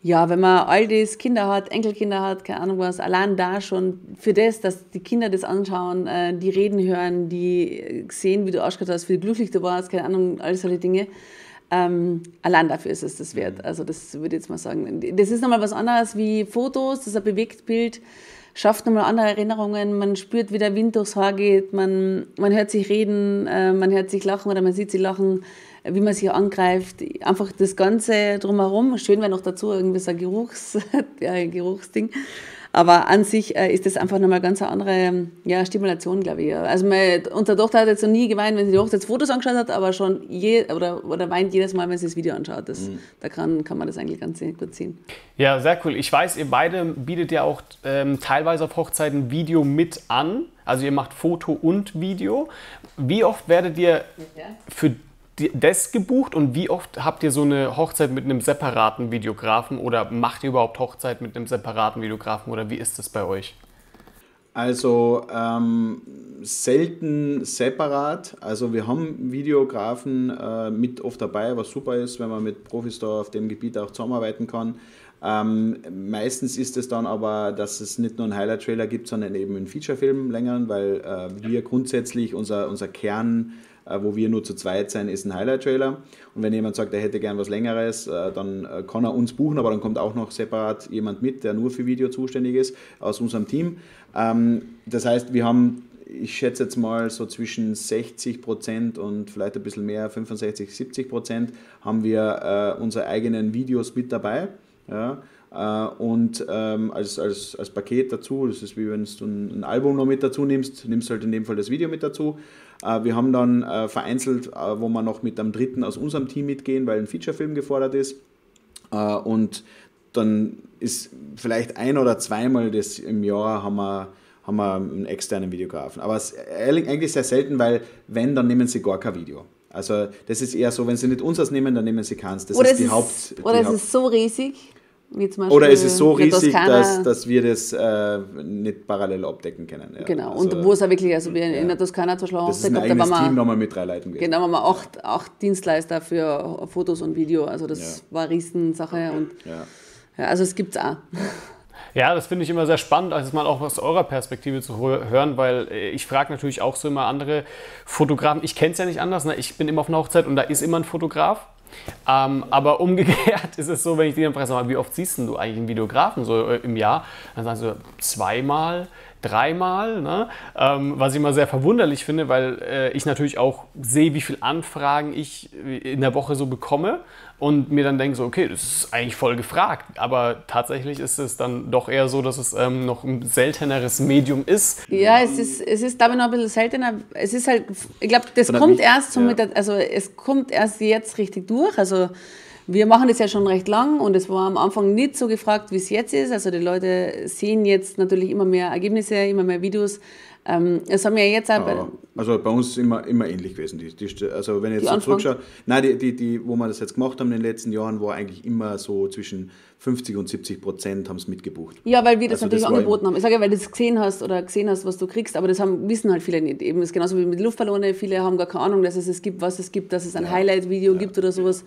ja, wenn man all das Kinder hat, Enkelkinder hat, keine Ahnung was, allein da schon für das, dass die Kinder das anschauen, äh, die reden hören, die sehen, wie du ausgeschaut hast, wie glücklich du warst, keine Ahnung, all solche Dinge. Ähm, allein dafür ist es das wert. Also das würde ich jetzt mal sagen. Das ist nochmal was anderes wie Fotos, das ist ein Bewegtbild, schafft nochmal andere Erinnerungen, man spürt, wie der Wind durchs Haar geht, man, man hört sich reden, äh, man hört sich lachen oder man sieht sie lachen wie man sich angreift, einfach das Ganze drumherum. Schön wäre noch dazu irgendwie so ein Geruchs, ja, Geruchsding. Aber an sich äh, ist das einfach nochmal ganz eine andere ja, Stimulation, glaube ich. Also meine, unsere Tochter hat jetzt noch nie geweint, wenn sie die Hochzeitsfotos angeschaut hat, aber schon je, oder, oder weint jedes Mal, wenn sie das Video anschaut. Das, mhm. Da kann, kann man das eigentlich ganz gut sehen. Ja, sehr cool. Ich weiß, ihr beide bietet ja auch ähm, teilweise auf Hochzeiten Video mit an. Also ihr macht Foto und Video. Wie oft werdet ihr für das gebucht und wie oft habt ihr so eine Hochzeit mit einem separaten Videografen oder macht ihr überhaupt Hochzeit mit einem separaten Videografen oder wie ist das bei euch? Also ähm, selten separat. Also wir haben Videografen äh, mit oft dabei, was super ist, wenn man mit Profis da auf dem Gebiet auch zusammenarbeiten kann. Ähm, meistens ist es dann aber, dass es nicht nur einen Highlight-Trailer gibt, sondern eben einen Feature-Film längeren, weil äh, wir grundsätzlich unser, unser Kern wo wir nur zu zweit sein, ist ein Highlight-Trailer. Und wenn jemand sagt, er hätte gern was Längeres, äh, dann äh, kann er uns buchen, aber dann kommt auch noch separat jemand mit, der nur für Video zuständig ist, aus unserem Team. Ähm, das heißt, wir haben ich schätze jetzt mal so zwischen 60 Prozent und vielleicht ein bisschen mehr, 65, 70 Prozent, haben wir äh, unsere eigenen Videos mit dabei. Äh, und ähm, als, als, als Paket dazu, das ist wie wenn du ein, ein Album noch mit dazu nimmst, nimmst halt in dem Fall das Video mit dazu. Äh, wir haben dann äh, vereinzelt, äh, wo wir noch mit einem Dritten aus unserem Team mitgehen, weil ein Featurefilm gefordert ist. Und dann ist vielleicht ein oder zweimal das im Jahr haben wir, haben wir einen externen Videografen. Aber eigentlich sehr selten, weil wenn, dann nehmen sie gar kein Video. Also das ist eher so, wenn sie nicht unseres nehmen, dann nehmen sie keins. Das oder ist die ist, Haupt. Oder die es Haupt ist so riesig, oder ist es so riesig, dass, dass wir das äh, nicht parallel abdecken können. Ja. Genau, also, und wo es auch wirklich, also wir ja. in der Toskana zum Beispiel Das ist ein eigenes da Team nochmal mit drei Leuten gewesen. Genau, haben wir acht, acht Dienstleister für Fotos und Video, also das ja. war eine Riesensache und ja. also es gibt es auch. Ja, das finde ich immer sehr spannend, also mal auch aus eurer Perspektive zu hören, weil äh, ich frage natürlich auch so immer andere Fotografen. Ich kenne es ja nicht anders. Ne? Ich bin immer auf einer Hochzeit und da ist immer ein Fotograf. Ähm, aber umgekehrt ist es so, wenn ich die dann frage, wie oft siehst du eigentlich einen Videografen so äh, im Jahr? Dann sagen sie zweimal, dreimal, ne? ähm, was ich immer sehr verwunderlich finde, weil äh, ich natürlich auch sehe, wie viele Anfragen ich in der Woche so bekomme und mir dann denke so, okay, das ist eigentlich voll gefragt, aber tatsächlich ist es dann doch eher so, dass es ähm, noch ein selteneres Medium ist. Ja, es ist, es ist ich noch ein bisschen seltener. Es ist halt, ich glaube, das kommt erst so ja. mit der, also es kommt erst jetzt richtig durch, also wir machen das ja schon recht lang und es war am Anfang nicht so gefragt, wie es jetzt ist. Also die Leute sehen jetzt natürlich immer mehr Ergebnisse, immer mehr Videos. Ähm, es haben ja jetzt auch ja, also bei uns ist immer, immer ähnlich gewesen. Die, die, also wenn ich jetzt so zurückschaue, nein, die, die, die, wo wir das jetzt gemacht haben in den letzten Jahren, war eigentlich immer so zwischen 50 und 70 Prozent haben es mitgebucht. Ja, weil wir das also natürlich das angeboten haben. Ich sage ja, weil du das gesehen hast oder gesehen hast, was du kriegst, aber das haben, wissen halt viele nicht. Eben ist genauso wie mit Luftballone. Viele haben gar keine Ahnung, dass es es gibt, was es gibt, dass es ein ja. Highlight-Video ja. gibt oder sowas.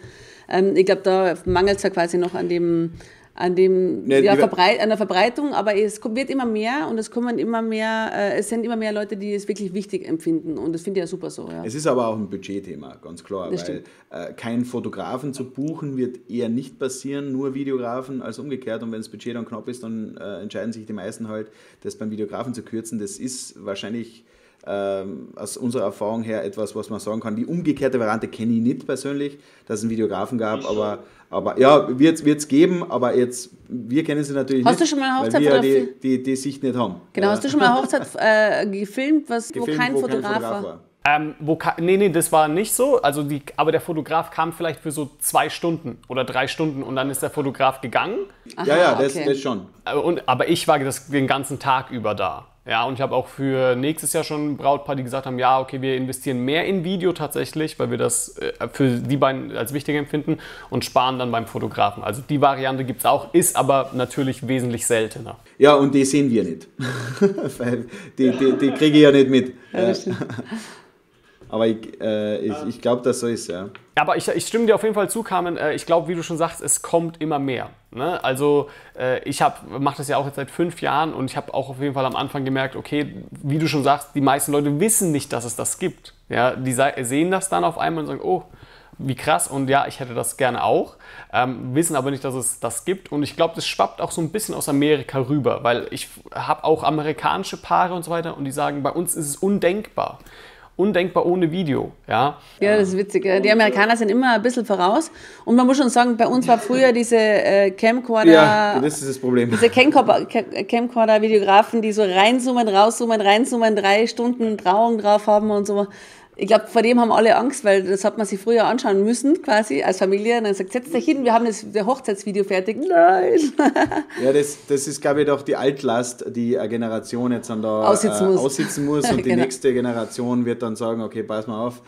Ähm, ich glaube, da mangelt es ja quasi noch an dem an, dem, ja, ja, Verbreit, an der Verbreitung, aber es wird immer mehr und es kommen immer mehr, äh, es sind immer mehr Leute, die es wirklich wichtig empfinden und das finde ich ja super so. Ja. Es ist aber auch ein Budgetthema, ganz klar, das weil äh, kein Fotografen zu buchen wird eher nicht passieren, nur Videografen als umgekehrt und wenn das Budget dann knapp ist, dann äh, entscheiden sich die meisten halt, das beim Videografen zu kürzen. Das ist wahrscheinlich ähm, aus unserer Erfahrung her etwas, was man sagen kann. Die umgekehrte Variante kenne ich nicht persönlich, dass es einen Videografen gab, aber, aber ja, wird es geben, aber jetzt, wir kennen sie natürlich hast nicht, du schon mal eine Hochzeit weil wir die, die, die Sicht nicht haben. Genau, hast du schon mal eine Hochzeit äh, gefilmt, was, gefilmt, wo kein wo Fotograf, kein Fotograf war? war? Ähm, wo nee, nee, das war nicht so. Also die, aber der Fotograf kam vielleicht für so zwei Stunden oder drei Stunden und dann ist der Fotograf gegangen. Aha, ja, ja, das, okay. das schon. Äh, und, aber ich war das, den ganzen Tag über da. Ja, und ich habe auch für nächstes Jahr schon ein Brautpaar, die gesagt haben, ja, okay, wir investieren mehr in Video tatsächlich, weil wir das äh, für die beiden als wichtig empfinden und sparen dann beim Fotografen. Also die Variante gibt es auch, ist aber natürlich wesentlich seltener. Ja, und die sehen wir nicht. die, die, die kriege ich ja nicht mit. Ja, aber ich, äh, ich, ich glaube, dass so ist, ja. Aber ich, ich stimme dir auf jeden Fall zu, Carmen. Äh, ich glaube, wie du schon sagst, es kommt immer mehr. Ne? Also äh, ich mache das ja auch jetzt seit fünf Jahren und ich habe auch auf jeden Fall am Anfang gemerkt, okay, wie du schon sagst, die meisten Leute wissen nicht, dass es das gibt. Ja? Die sehen das dann auf einmal und sagen, oh, wie krass und ja, ich hätte das gerne auch, ähm, wissen aber nicht, dass es das gibt und ich glaube, das schwappt auch so ein bisschen aus Amerika rüber, weil ich habe auch amerikanische Paare und so weiter und die sagen, bei uns ist es undenkbar undenkbar ohne Video. Ja, ja das ist witzig. Die Amerikaner sind immer ein bisschen voraus. Und man muss schon sagen, bei uns war früher diese äh, Camcorder. Ja, das ist das Problem. Diese Camcorder-Videografen, die so reinzoomen, rauszoomen, reinzoomen, drei Stunden Trauung drauf haben und so ich glaube, vor dem haben alle Angst, weil das hat man sich früher anschauen müssen, quasi als Familie. Und dann sagt, setz dich hin, wir haben das der Hochzeitsvideo fertig. Nein. ja, das, das ist, glaube ich, doch die Altlast, die eine Generation jetzt dann da aussitzen muss. Äh, aussitzen muss. Und die genau. nächste Generation wird dann sagen, okay, pass mal auf,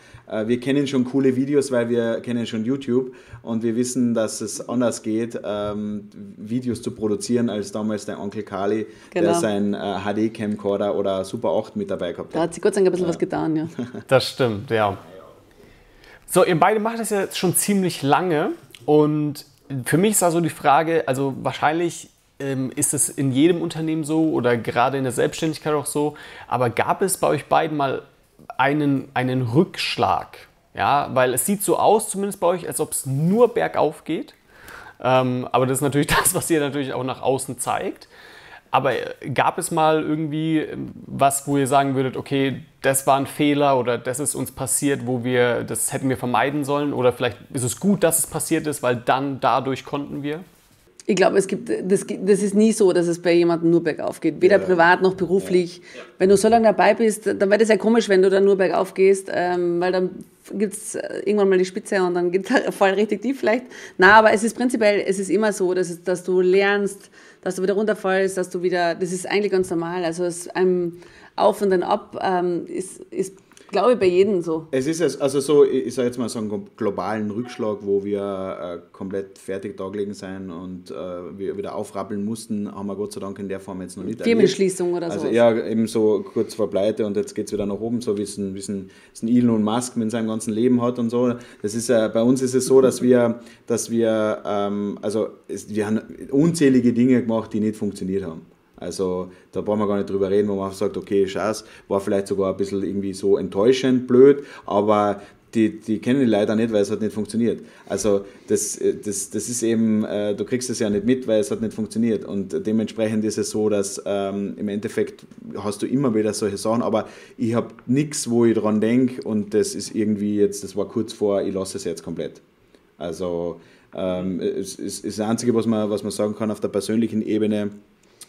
wir kennen schon coole Videos, weil wir kennen schon YouTube und wir wissen, dass es anders geht, ähm, Videos zu produzieren, als damals der Onkel Kali, genau. der sein äh, HD-Camcorder oder Super 8 mit dabei gehabt hat. Da hat sich Gott sei Dank ein bisschen ja. was getan, ja. Das stimmt, ja. So, ihr beide macht das ja jetzt schon ziemlich lange und für mich ist also die Frage, also wahrscheinlich ähm, ist es in jedem Unternehmen so oder gerade in der Selbstständigkeit auch so, aber gab es bei euch beiden mal einen, einen Rückschlag. Ja, weil es sieht so aus, zumindest bei euch, als ob es nur bergauf geht. Ähm, aber das ist natürlich das, was ihr natürlich auch nach außen zeigt. Aber äh, gab es mal irgendwie ähm, was, wo ihr sagen würdet, okay, das war ein Fehler oder das ist uns passiert, wo wir das hätten wir vermeiden sollen? Oder vielleicht ist es gut, dass es passiert ist, weil dann dadurch konnten wir? Ich glaube, es gibt, das, das ist nie so, dass es bei jemandem nur bergauf geht. Weder ja. privat noch beruflich. Ja. Wenn du so lange dabei bist, dann wäre das ja komisch, wenn du dann nur bergauf gehst, ähm, weil dann gibt es äh, irgendwann mal die Spitze und dann geht es voll richtig tief vielleicht. Na, aber es ist prinzipiell, es ist immer so, dass, es, dass du lernst, dass du wieder runterfallst, dass du wieder, das ist eigentlich ganz normal. Also es, einem Auf und dann Ab ähm, ist, ist glaube bei jedem so. Es ist also so, ich sage jetzt mal so einen globalen Rückschlag, wo wir äh, komplett fertig da gelegen sein und äh, wir wieder aufrappeln mussten, haben wir Gott sei Dank in der Form jetzt noch nicht Firmenschließung oder so. Also ja, eben so kurz vor Pleite und jetzt geht es wieder nach oben, so wie es ein, ein, ein Elon Musk mit seinem ganzen Leben hat und so. Das ist, äh, bei uns ist es so, dass wir, dass wir, ähm, also es, wir haben unzählige Dinge gemacht, die nicht funktioniert haben. Also da brauchen wir gar nicht drüber reden, wo man sagt, okay, Scheiß, war vielleicht sogar ein bisschen irgendwie so enttäuschend, blöd, aber die, die kennen die leider nicht, weil es hat nicht funktioniert. Also das, das, das ist eben, äh, du kriegst es ja nicht mit, weil es hat nicht funktioniert. Und dementsprechend ist es so, dass ähm, im Endeffekt hast du immer wieder solche Sachen, aber ich habe nichts, wo ich dran denke und das ist irgendwie jetzt, das war kurz vor, ich lasse es jetzt komplett. Also ähm, es, es ist das Einzige, was man, was man sagen kann auf der persönlichen Ebene,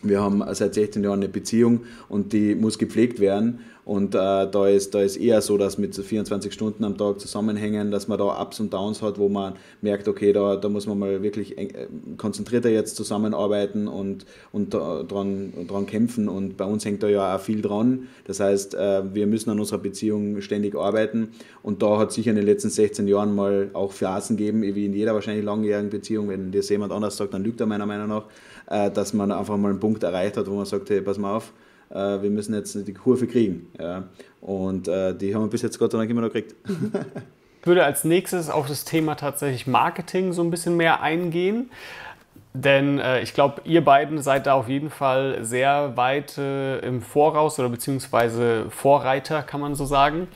wir haben seit 16 Jahren eine Beziehung und die muss gepflegt werden. Und äh, da, ist, da ist eher so, dass mit so 24 Stunden am Tag zusammenhängen, dass man da Ups und Downs hat, wo man merkt, okay, da, da muss man mal wirklich eng, äh, konzentrierter jetzt zusammenarbeiten und, und dran, dran kämpfen. Und bei uns hängt da ja auch viel dran. Das heißt, äh, wir müssen an unserer Beziehung ständig arbeiten. Und da hat sicher in den letzten 16 Jahren mal auch Phasen gegeben, wie in jeder wahrscheinlich langjährigen Beziehung, wenn das jemand anders sagt, dann lügt er meiner Meinung nach äh, dass man einfach mal einen Punkt erreicht hat, wo man sagt, hey, pass mal auf, äh, wir müssen jetzt die Kurve kriegen. Ja. Und äh, die haben wir bis jetzt Gott sei Dank immer noch gekriegt. Ich würde als nächstes auf das Thema tatsächlich Marketing so ein bisschen mehr eingehen. Denn äh, ich glaube, ihr beiden seid da auf jeden Fall sehr weit äh, im Voraus oder beziehungsweise Vorreiter, kann man so sagen.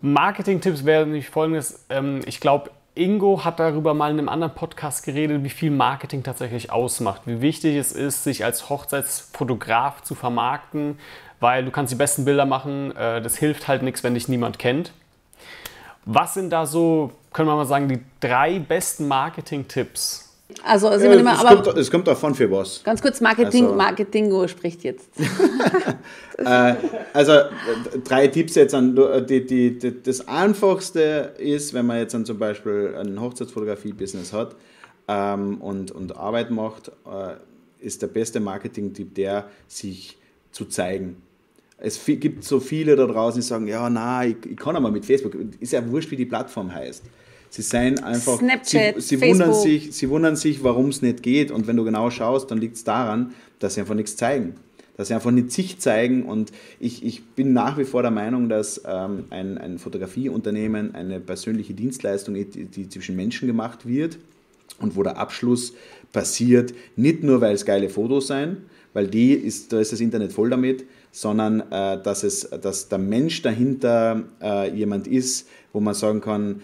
Marketing-Tipps wären nämlich folgendes. Ähm, ich glaube, Ingo hat darüber mal in einem anderen Podcast geredet, wie viel Marketing tatsächlich ausmacht, wie wichtig es ist, sich als Hochzeitsfotograf zu vermarkten, weil du kannst die besten Bilder machen, äh, das hilft halt nichts, wenn dich niemand kennt. Was sind da so, können wir mal sagen, die drei besten Marketing-Tipps Also sind Ja, wir mehr, es, aber kommt, es kommt davon für was. ganz kurz, Marketing, Also- Marketingo spricht jetzt. Äh, also äh, drei Tipps jetzt an die, die, die, das einfachste ist, wenn man jetzt dann zum Beispiel ein Hochzeitsfotografie-Business hat ähm, und, und Arbeit macht, äh, ist der beste Marketing-Tipp der, sich zu zeigen. Es gibt so viele da draußen, die sagen, ja, na, ich, ich kann aber mit Facebook. Ist ja wurscht, wie die Plattform heißt. Sie seien einfach, Snapchat, sie, sie, wundern sich, sie wundern sich, warum es nicht geht. Und wenn du genau schaust, dann liegt es daran, dass sie einfach nichts zeigen. Dass sie einfach nicht sich zeigen. Und ich, ich bin nach wie vor der Meinung, dass ähm, ein, ein Fotografieunternehmen eine persönliche Dienstleistung ist, die, die zwischen Menschen gemacht wird und wo der Abschluss passiert, nicht nur, weil es geile Fotos sein, weil die ist, da ist das Internet voll damit, sondern äh, dass, es, dass der Mensch dahinter äh, jemand ist, wo man sagen kann,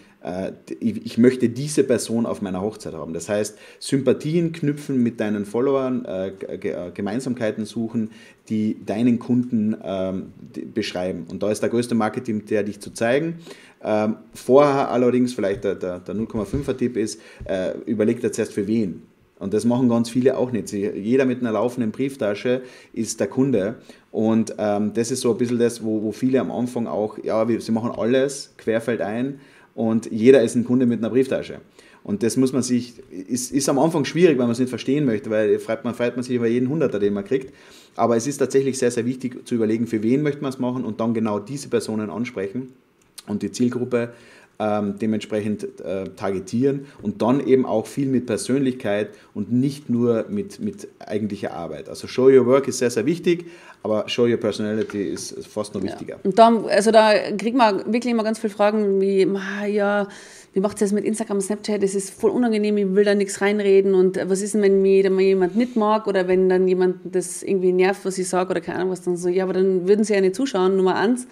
ich, ich möchte diese Person auf meiner Hochzeit haben. Das heißt, Sympathien knüpfen mit deinen Followern, äh, äh, Gemeinsamkeiten suchen, die deinen Kunden ähm, beschreiben. Und da ist der größte Marketing, der dich zu zeigen. Ähm, vorher allerdings, vielleicht der, der, der 0,5er Tipp ist, äh, überleg dir zuerst für wen. Und das machen ganz viele auch nicht. Jeder mit einer laufenden Brieftasche ist der Kunde. Und ähm, das ist so ein bisschen das, wo, wo viele am Anfang auch, ja, sie machen alles querfeldein und jeder ist ein Kunde mit einer Brieftasche. Und das muss man sich, ist, ist am Anfang schwierig, weil man es nicht verstehen möchte, weil freut man, freut man sich über jeden Hunderter, den man kriegt. Aber es ist tatsächlich sehr, sehr wichtig zu überlegen, für wen möchte man es machen und dann genau diese Personen ansprechen und die Zielgruppe ähm, dementsprechend äh, targetieren und dann eben auch viel mit Persönlichkeit und nicht nur mit, mit eigentlicher Arbeit. Also Show Your Work ist sehr, sehr wichtig, aber Show Your Personality ist fast noch wichtiger. Und da, also da kriegt man wirklich immer ganz viele Fragen wie, "Ma, ja, wie macht ihr das mit Instagram, Snapchat? Das ist voll unangenehm, ich will da nichts reinreden. Und was ist denn, wenn mir dann jemand nicht mag oder wenn dann jemand das irgendwie nervt, was ich sage oder keine Ahnung was, dann so, ja, aber dann würden sie ja nicht zuschauen, Nummer eins.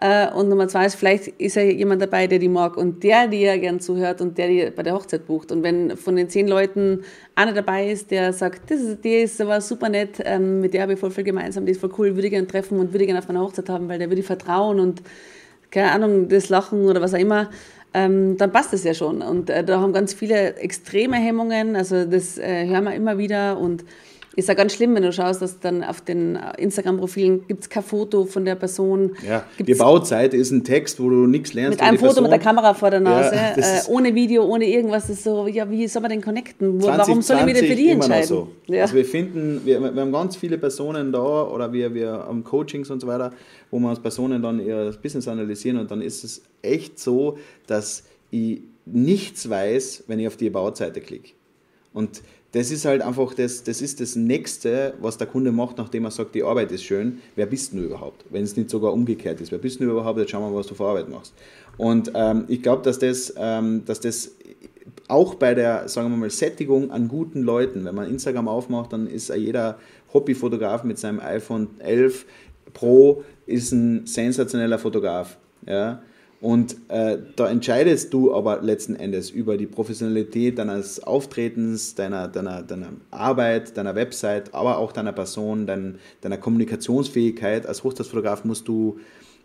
Äh, Und Nummer zwei ist, vielleicht ist ja jemand dabei, der die mag und der dir gern zuhört und der die bei der Hochzeit bucht. Und wenn von den zehn Leuten einer dabei ist, der sagt, das ist, die ist aber super nett, ähm, mit der habe ich voll viel gemeinsam, die ist voll cool, würde ich gerne treffen und würde ich gerne auf meiner Hochzeit haben, weil der würde ich vertrauen und keine Ahnung, das Lachen oder was auch immer, ähm, dann passt das ja schon. Und äh, da haben ganz viele extreme Hemmungen, also das äh, hören wir immer wieder und ist ja ganz schlimm, wenn du schaust, dass dann auf den Instagram-Profilen gibt es kein Foto von der Person. Ja, die Gibt's Bauzeit ist ein Text, wo du nichts lernst. mit einem die Foto Person. mit der Kamera vor der Nase, Ja, äh, ohne Video, ohne irgendwas. Das ist so, ja, wie soll man denn connecten? Wo, warum soll ich mich denn für die 2020 immer noch entscheiden? So. Ja. Also wir finden, wir, wir haben ganz viele Personen da oder wir, wir haben Coachings und so weiter, wo wir uns Personen dann ihr Business analysieren und dann ist es echt so, dass ich nichts weiß, wenn ich auf die Bautseite klicke. Und das ist halt einfach das, das ist das Nächste, was der Kunde macht, nachdem er sagt, die Arbeit ist schön. Wer bist du überhaupt? Wenn es nicht sogar umgekehrt ist. Wer bist du überhaupt? Jetzt schauen wir mal, was du für Arbeit machst. Und ähm, ich glaube, dass das, ähm, dass das auch bei der, sagen wir mal, Sättigung an guten Leuten, wenn man Instagram aufmacht, dann ist jeder Hobbyfotograf mit seinem iPhone 11 Pro ist ein sensationeller Fotograf. Ja? Und äh, da entscheidest du aber letzten Endes über die Professionalität deines Auftretens, deiner, deiner, deiner Arbeit, deiner Website, aber auch deiner Person, dein, deiner Kommunikationsfähigkeit. Als Hochzeitsfotograf musst du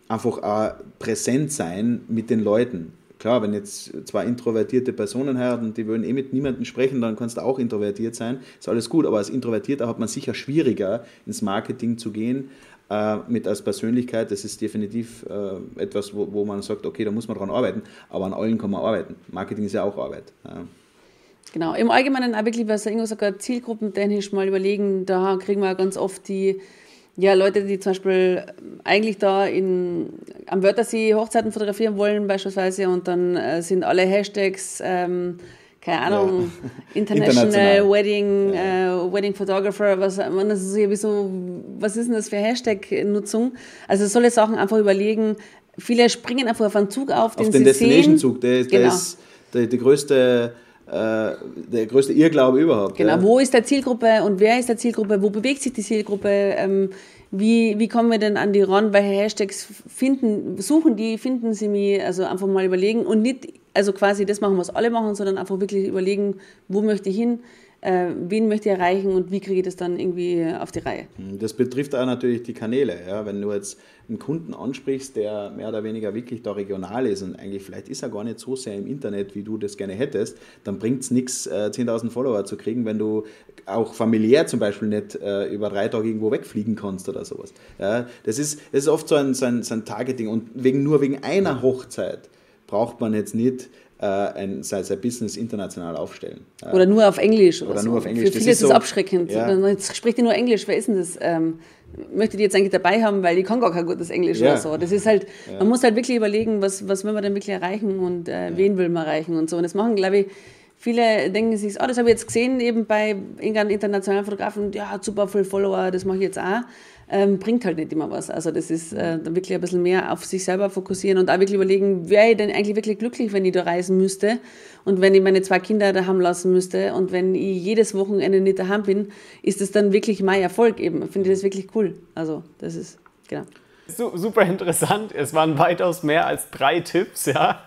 einfach auch präsent sein mit den Leuten. Klar, wenn jetzt zwei introvertierte Personen heiraten die würden eh mit niemandem sprechen, dann kannst du auch introvertiert sein. Ist alles gut, aber als Introvertierter hat man sicher schwieriger, ins Marketing zu gehen, äh, mit als Persönlichkeit. Das ist definitiv äh, etwas, wo, wo man sagt, okay, da muss man dran arbeiten, aber an allen kann man arbeiten. Marketing ist ja auch Arbeit. Ja. Genau, im Allgemeinen auch wirklich, was Ingo sagt, zielgruppentechnisch mal überlegen, da kriegen wir ganz oft die ja, Leute, die zum Beispiel eigentlich da in, am Wörthersee Hochzeiten fotografieren wollen beispielsweise und dann äh, sind alle Hashtags, ähm, keine Ahnung, International, International. Wedding, äh, Wedding Photographer, was, man, das ist irgendwie so, was ist denn das für Hashtag-Nutzung? Also solche Sachen einfach überlegen. Viele springen einfach auf einen Zug auf, den Auf den sehen. Destination-Zug, der, ist- der Genau. ist der, der, größte, äh, der größte Irrglaube überhaupt. Genau, ja. wo ist der Zielgruppe und wer ist der Zielgruppe, wo bewegt sich die Zielgruppe, ähm, wie, wie kommen wir denn an die ran, welche Hashtags finden, suchen die, finden sie mich, also einfach mal überlegen und nicht, also quasi das machen, was alle machen, sondern einfach wirklich überlegen, wo möchte ich hin, äh, wen möchte ich erreichen und wie kriege ich das dann irgendwie auf die Reihe. Hm, das betrifft auch natürlich die Kanäle. Ja? Wenn du jetzt einen Kunden ansprichst, der mehr oder weniger wirklich da regional ist und eigentlich vielleicht ist er gar nicht so sehr im Internet, wie du das gerne hättest, dann bringt es nichts, äh, 10.000 Follower zu kriegen, wenn du auch familiär zum Beispiel nicht äh, über drei Tage irgendwo wegfliegen kannst oder sowas. Ja? Das, ist, das ist oft so ein, so ein, so ein Targeting und wegen, nur wegen einer Hochzeit braucht man jetzt nicht äh, ein, sein, sein Business international aufstellen. Oder nur auf Englisch. Oder, oder so. nur auf Englisch. Für viele ist es so, abschreckend. Ja. Jetzt spricht ihr nur Englisch, wer ist denn das? Ähm, möchte die jetzt eigentlich dabei haben, weil die kann gar kein gutes Englisch ja. oder so. Das ist halt, ja. man muss halt wirklich überlegen, was, was will man denn wirklich erreichen und äh, wen will man erreichen und so. Und das machen, glaube ich, viele denken sich, oh, das habe ich jetzt gesehen, eben bei irgendeinem internationalen Fotografen, ja, super viele Follower, das mache ich jetzt auch ähm, bringt halt nicht immer was. Also das ist äh, wirklich ein bisschen mehr auf sich selber fokussieren und auch wirklich überlegen, wäre ich denn eigentlich wirklich glücklich, wenn ich da reisen müsste und wenn ich meine zwei Kinder daheim lassen müsste und wenn ich jedes Wochenende nicht daheim bin, ist das dann wirklich mein Erfolg eben. Finde ich das wirklich cool. Also das ist, genau. Super interessant. Es waren weitaus mehr als drei Tipps, ja.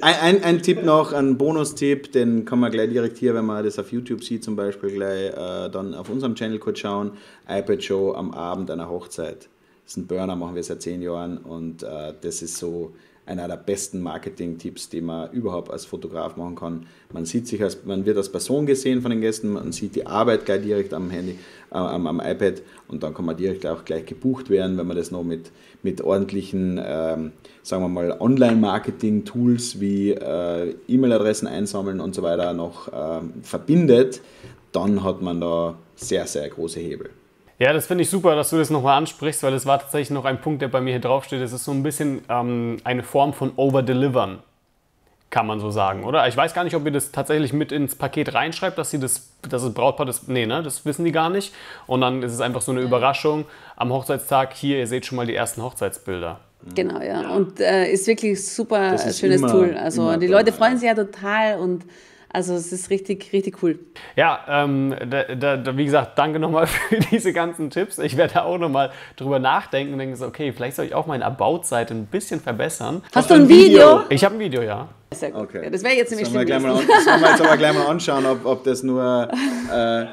Ein, ein, ein Tipp noch, ein Bonustipp, den kann man gleich direkt hier, wenn man das auf YouTube sieht, zum Beispiel gleich äh, dann auf unserem Channel kurz schauen. iPad Show am Abend einer Hochzeit. Das ist ein Burner, machen wir seit zehn Jahren und äh, das ist so einer der besten Marketing-Tipps, die man überhaupt als Fotograf machen kann. Man sieht sich als, man wird als Person gesehen von den Gästen, man sieht die Arbeit gleich direkt am Handy, am, am, iPad und dann kann man direkt auch gleich gebucht werden, wenn man das noch mit, mit ordentlichen, ähm, sagen wir mal, Online-Marketing-Tools wie äh, E-Mail-Adressen einsammeln und so weiter noch ähm, verbindet, dann hat man da sehr, sehr große Hebel. Ja, das finde ich super, dass du das nochmal ansprichst, weil das war tatsächlich noch ein Punkt, der bei mir hier draufsteht. Es ist so ein bisschen ähm, eine Form von Over-Delivern, kann man so sagen, oder? Ich weiß gar nicht, ob ihr das tatsächlich mit ins Paket reinschreibt, dass sie das, dass das Brautpaar das, nee, ne, das wissen die gar nicht. Und dann ist es einfach so eine Überraschung am Hochzeitstag. Hier, ihr seht schon mal die ersten Hochzeitsbilder. Genau, ja. Und äh, ist wirklich super schönes immer, Tool. Also die Leute freuen sich ja total und also es ist richtig, richtig cool. Ja, ähm, da, da, wie gesagt, danke nochmal für diese ganzen Tipps. Ich werde da auch nochmal drüber nachdenken und denke so, okay, vielleicht soll ich auch meine About-Seite ein bisschen verbessern. Hast, Hast du ein Video? Video? Ich habe ein Video, ja. Sehr gut. Okay. Ja, das wäre jetzt nämlich das sollen wir, das sollen wir jetzt aber gleich mal anschauen, ob, ob das nur äh,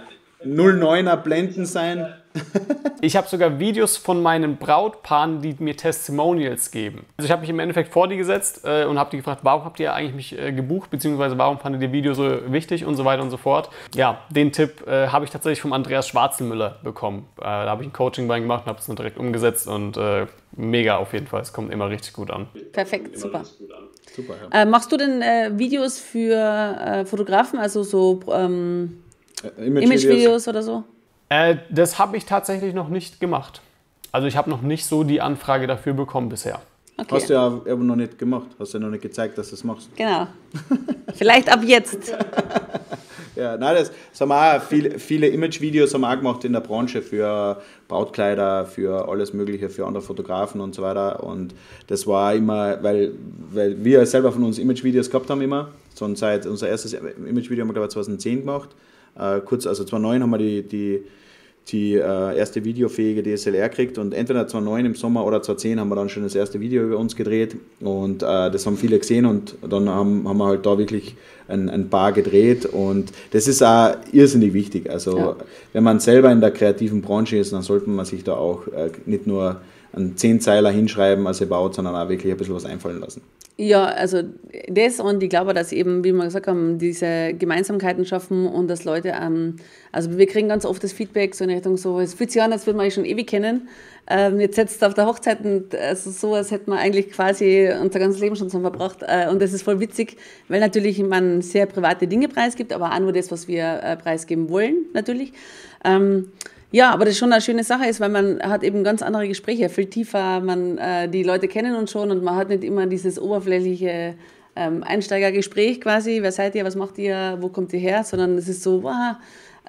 09er Blenden sein ich habe sogar Videos von meinen Brautpaaren, die mir Testimonials geben. Also ich habe mich im Endeffekt vor die gesetzt äh, und habe die gefragt, warum habt ihr eigentlich mich äh, gebucht, beziehungsweise warum fandet ihr Video so wichtig und so weiter und so fort. Ja, den Tipp äh, habe ich tatsächlich vom Andreas Schwarzenmüller bekommen. Äh, da habe ich ein Coaching bei ihm gemacht und habe es dann direkt umgesetzt und äh, mega auf jeden Fall. Es kommt immer richtig gut an. Perfekt, super. super ja. Äh, machst du denn Videos für Fotografen, also so ähm, Image-Videos Image oder so? Äh, das habe ich tatsächlich noch nicht gemacht. Also ich habe noch nicht so die Anfrage dafür bekommen bisher. Okay. Hast du ja aber noch nicht gemacht. Hast du ja noch nicht gezeigt, dass du es machst. Genau. Vielleicht ab jetzt. ja, nein, das, das haben wir auch viele, viele Image-Videos haben wir auch gemacht in der Branche für Brautkleider, für alles Mögliche, für andere Fotografen und so weiter. Und das war immer, weil, weil wir selber von uns Image-Videos gehabt haben immer. So seit unser erstes Image-Video haben wir, glaube ich, 2010 gemacht. Äh, kurz, also 2009 haben wir die, die die äh, erste videofähige DSLR kriegt und entweder 2009 im Sommer oder 2010 haben wir dann schon das erste Video über uns gedreht und äh, das haben viele gesehen und dann haben, haben wir halt da wirklich ein, ein paar gedreht und das ist auch irrsinnig wichtig. Also ja. wenn man selber in der kreativen Branche ist, dann sollte man sich da auch äh, nicht nur einen Zehnzeiler hinschreiben als About, sondern auch wirklich ein bisschen was einfallen lassen. Ja, also das und ich glaube, dass eben, wie wir gesagt haben, diese Gemeinsamkeiten schaffen und dass Leute, ähm, also wir kriegen ganz oft das Feedback so in Richtung so, es fühlt sich an, als würde man euch schon ewig kennen. Ähm, jetzt setzt auf der Hochzeit und also so, als hätte man eigentlich quasi unser ganzes Leben schon zusammen verbracht. Äh, und das ist voll witzig, weil natürlich man sehr private Dinge preisgibt, aber auch nur das, was wir äh, preisgeben wollen, natürlich. Ähm, ja, aber das schon eine schöne Sache ist, weil man hat eben ganz andere Gespräche, viel tiefer. Man, äh, die Leute kennen uns schon und man hat nicht immer dieses oberflächliche ähm, Einsteigergespräch quasi. Wer seid ihr? Was macht ihr? Wo kommt ihr her? Sondern es ist so, wow,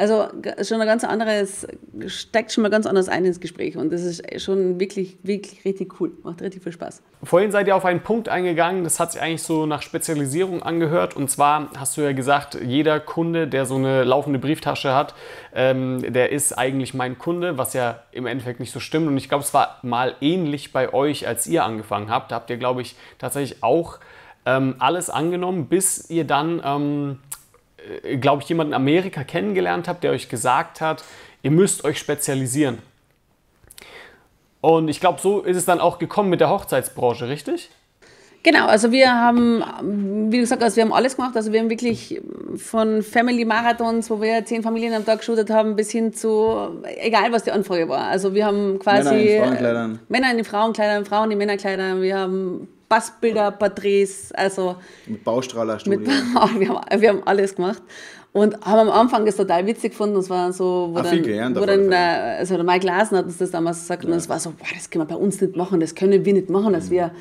also schon ein ganz anderes, steigt schon mal ganz anders ein ins Gespräch und das ist schon wirklich, wirklich richtig cool. Macht richtig viel Spaß. Vorhin seid ihr auf einen Punkt eingegangen, das hat sich eigentlich so nach Spezialisierung angehört und zwar hast du ja gesagt, jeder Kunde, der so eine laufende Brieftasche hat, ähm, der ist eigentlich mein Kunde, was ja im Endeffekt nicht so stimmt und ich glaube, es war mal ähnlich bei euch, als ihr angefangen habt. Da habt ihr, glaube ich, tatsächlich auch ähm, alles angenommen, bis ihr dann... Ähm, äh, glaube ich, jemanden in Amerika kennengelernt habt, der euch gesagt hat, ihr müsst euch spezialisieren. Und ich glaube, so ist es dann auch gekommen mit der Hochzeitsbranche, richtig? Genau, also wir haben, wie gesagt, also wir haben alles gemacht. Also wir haben wirklich von Family Marathons, wo wir zehn Familien am Tag geshootet haben, bis hin zu, egal was die Anfrage war. Also wir haben quasi Männer in Frauenkleidern, Männer in die Frauenkleidern, Frauen in Männerkleidern. Wir haben Passbilder, Porträts, also mit Baustrahlerstudie. mit, wir, haben, wir haben alles gemacht. Und haben am Anfang das total witzig gefunden. Das war so, wo Ah, dann, viel gelernt auf wo dann äh, also der Mike Larsen hat uns das damals gesagt und es war so, boah, das können wir bei uns nicht machen, das können wir nicht machen, dass wir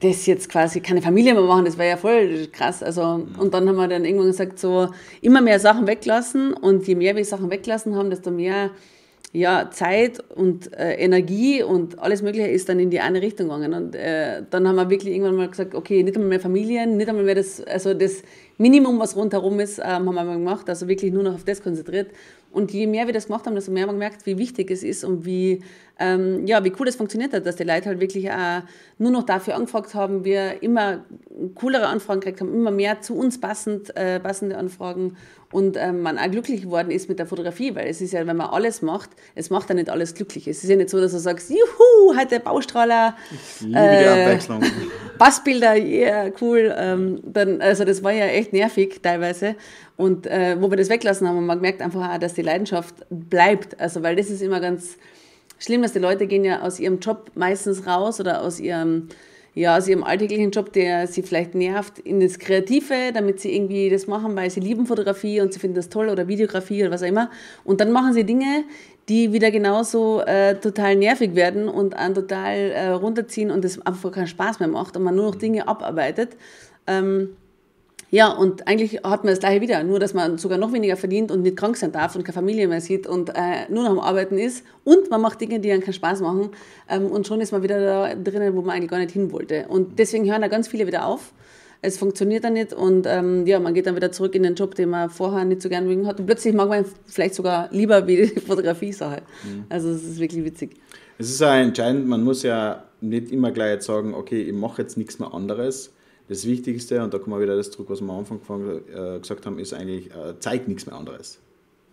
das jetzt quasi keine Familie mehr machen, das wäre ja voll krass. Also, und dann haben wir dann irgendwann gesagt, so immer mehr Sachen weglassen und je mehr wir Sachen weglassen haben, desto mehr ja, Zeit und äh, Energie und alles Mögliche ist dann in die eine Richtung gegangen. Und äh, dann haben wir wirklich irgendwann mal gesagt, okay, nicht einmal mehr Familien, nicht einmal mehr das, also das Minimum, was rundherum ist, ähm, haben wir gemacht, also wirklich nur noch auf das konzentriert. Und je mehr wir das gemacht haben, desto mehr haben wir gemerkt, wie wichtig es ist und wie, ähm, ja, wie cool das funktioniert hat, dass die Leute halt wirklich auch nur noch dafür angefragt haben, wir immer coolere Anfragen gekriegt haben, immer mehr zu uns passend, äh, passende Anfragen und ähm, man auch glücklich geworden ist mit der Fotografie, weil es ist ja, wenn man alles macht, es macht ja nicht alles glücklich. Es ist ja nicht so, dass du sagst, juhu, heute Baustrahler, Liebe die Abwechslung. Passbilder, yeah, cool. Ähm, dann, also das war ja echt nervig teilweise. Und äh, wo wir das weglassen haben, haben wir gemerkt einfach auch, dass die Leidenschaft bleibt. Also weil das ist immer ganz schlimm, dass die Leute gehen ja aus ihrem Job meistens raus oder aus ihrem ja, aus ihrem alltäglichen Job, der sie vielleicht nervt, in das Kreative, damit sie irgendwie das machen, weil sie lieben Fotografie und sie finden das toll oder Videografie oder was auch immer. Und dann machen sie Dinge, die wieder genauso äh, total nervig werden und einen total äh, runterziehen und das einfach keinen Spaß mehr macht und man nur noch Dinge abarbeitet. Ähm, ja, und eigentlich hat man das gleiche wieder, nur dass man sogar noch weniger verdient und nicht krank sein darf und keine Familie mehr sieht und äh, nur noch am Arbeiten ist. Und man macht Dinge, die einem keinen Spaß machen. Ähm, und schon ist man wieder da drinnen, wo man eigentlich gar nicht hin wollte. Und deswegen hören da ganz viele wieder auf. Es funktioniert dann nicht und ähm, ja, man geht dann wieder zurück in den Job, den man vorher nicht so gern mögen hat. Und plötzlich mag man vielleicht sogar lieber wie die Fotografie-Sache. Also es ist wirklich witzig. Es ist ja entscheidend, man muss ja nicht immer gleich jetzt sagen, okay, ich mache jetzt nichts mehr anderes. Das Wichtigste, und da kommen wir wieder das zurück, was wir am Anfang äh, gesagt haben, ist eigentlich, äh, zeig nichts mehr anderes.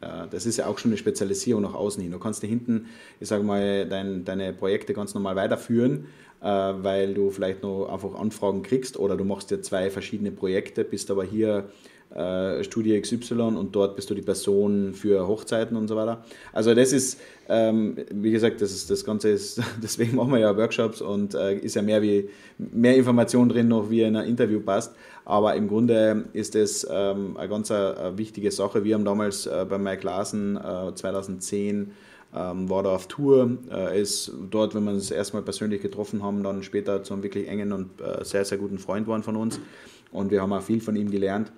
Äh, das ist ja auch schon eine Spezialisierung nach außen hin. Du kannst da hinten, ich sage mal, dein, deine Projekte ganz normal weiterführen, weil du vielleicht noch einfach Anfragen kriegst oder du machst dir zwei verschiedene Projekte, bist aber hier äh, Studie XY und dort bist du die Person für Hochzeiten und so weiter. Also das ist, ähm, wie gesagt, das, ist, das Ganze ist, deswegen machen wir ja Workshops und äh, ist ja mehr, wie, mehr Information drin noch, wie in ein Interview passt. Aber im Grunde ist das ähm, eine ganz eine, eine wichtige Sache. Wir haben damals äh, bei Mike Larsen äh, 2010 ähm, war da auf Tour, äh, ist dort, wenn wir uns erstmal persönlich getroffen haben, dann später zu einem wirklich engen und äh, sehr, sehr guten Freund geworden von uns. Und wir haben auch viel von ihm gelernt.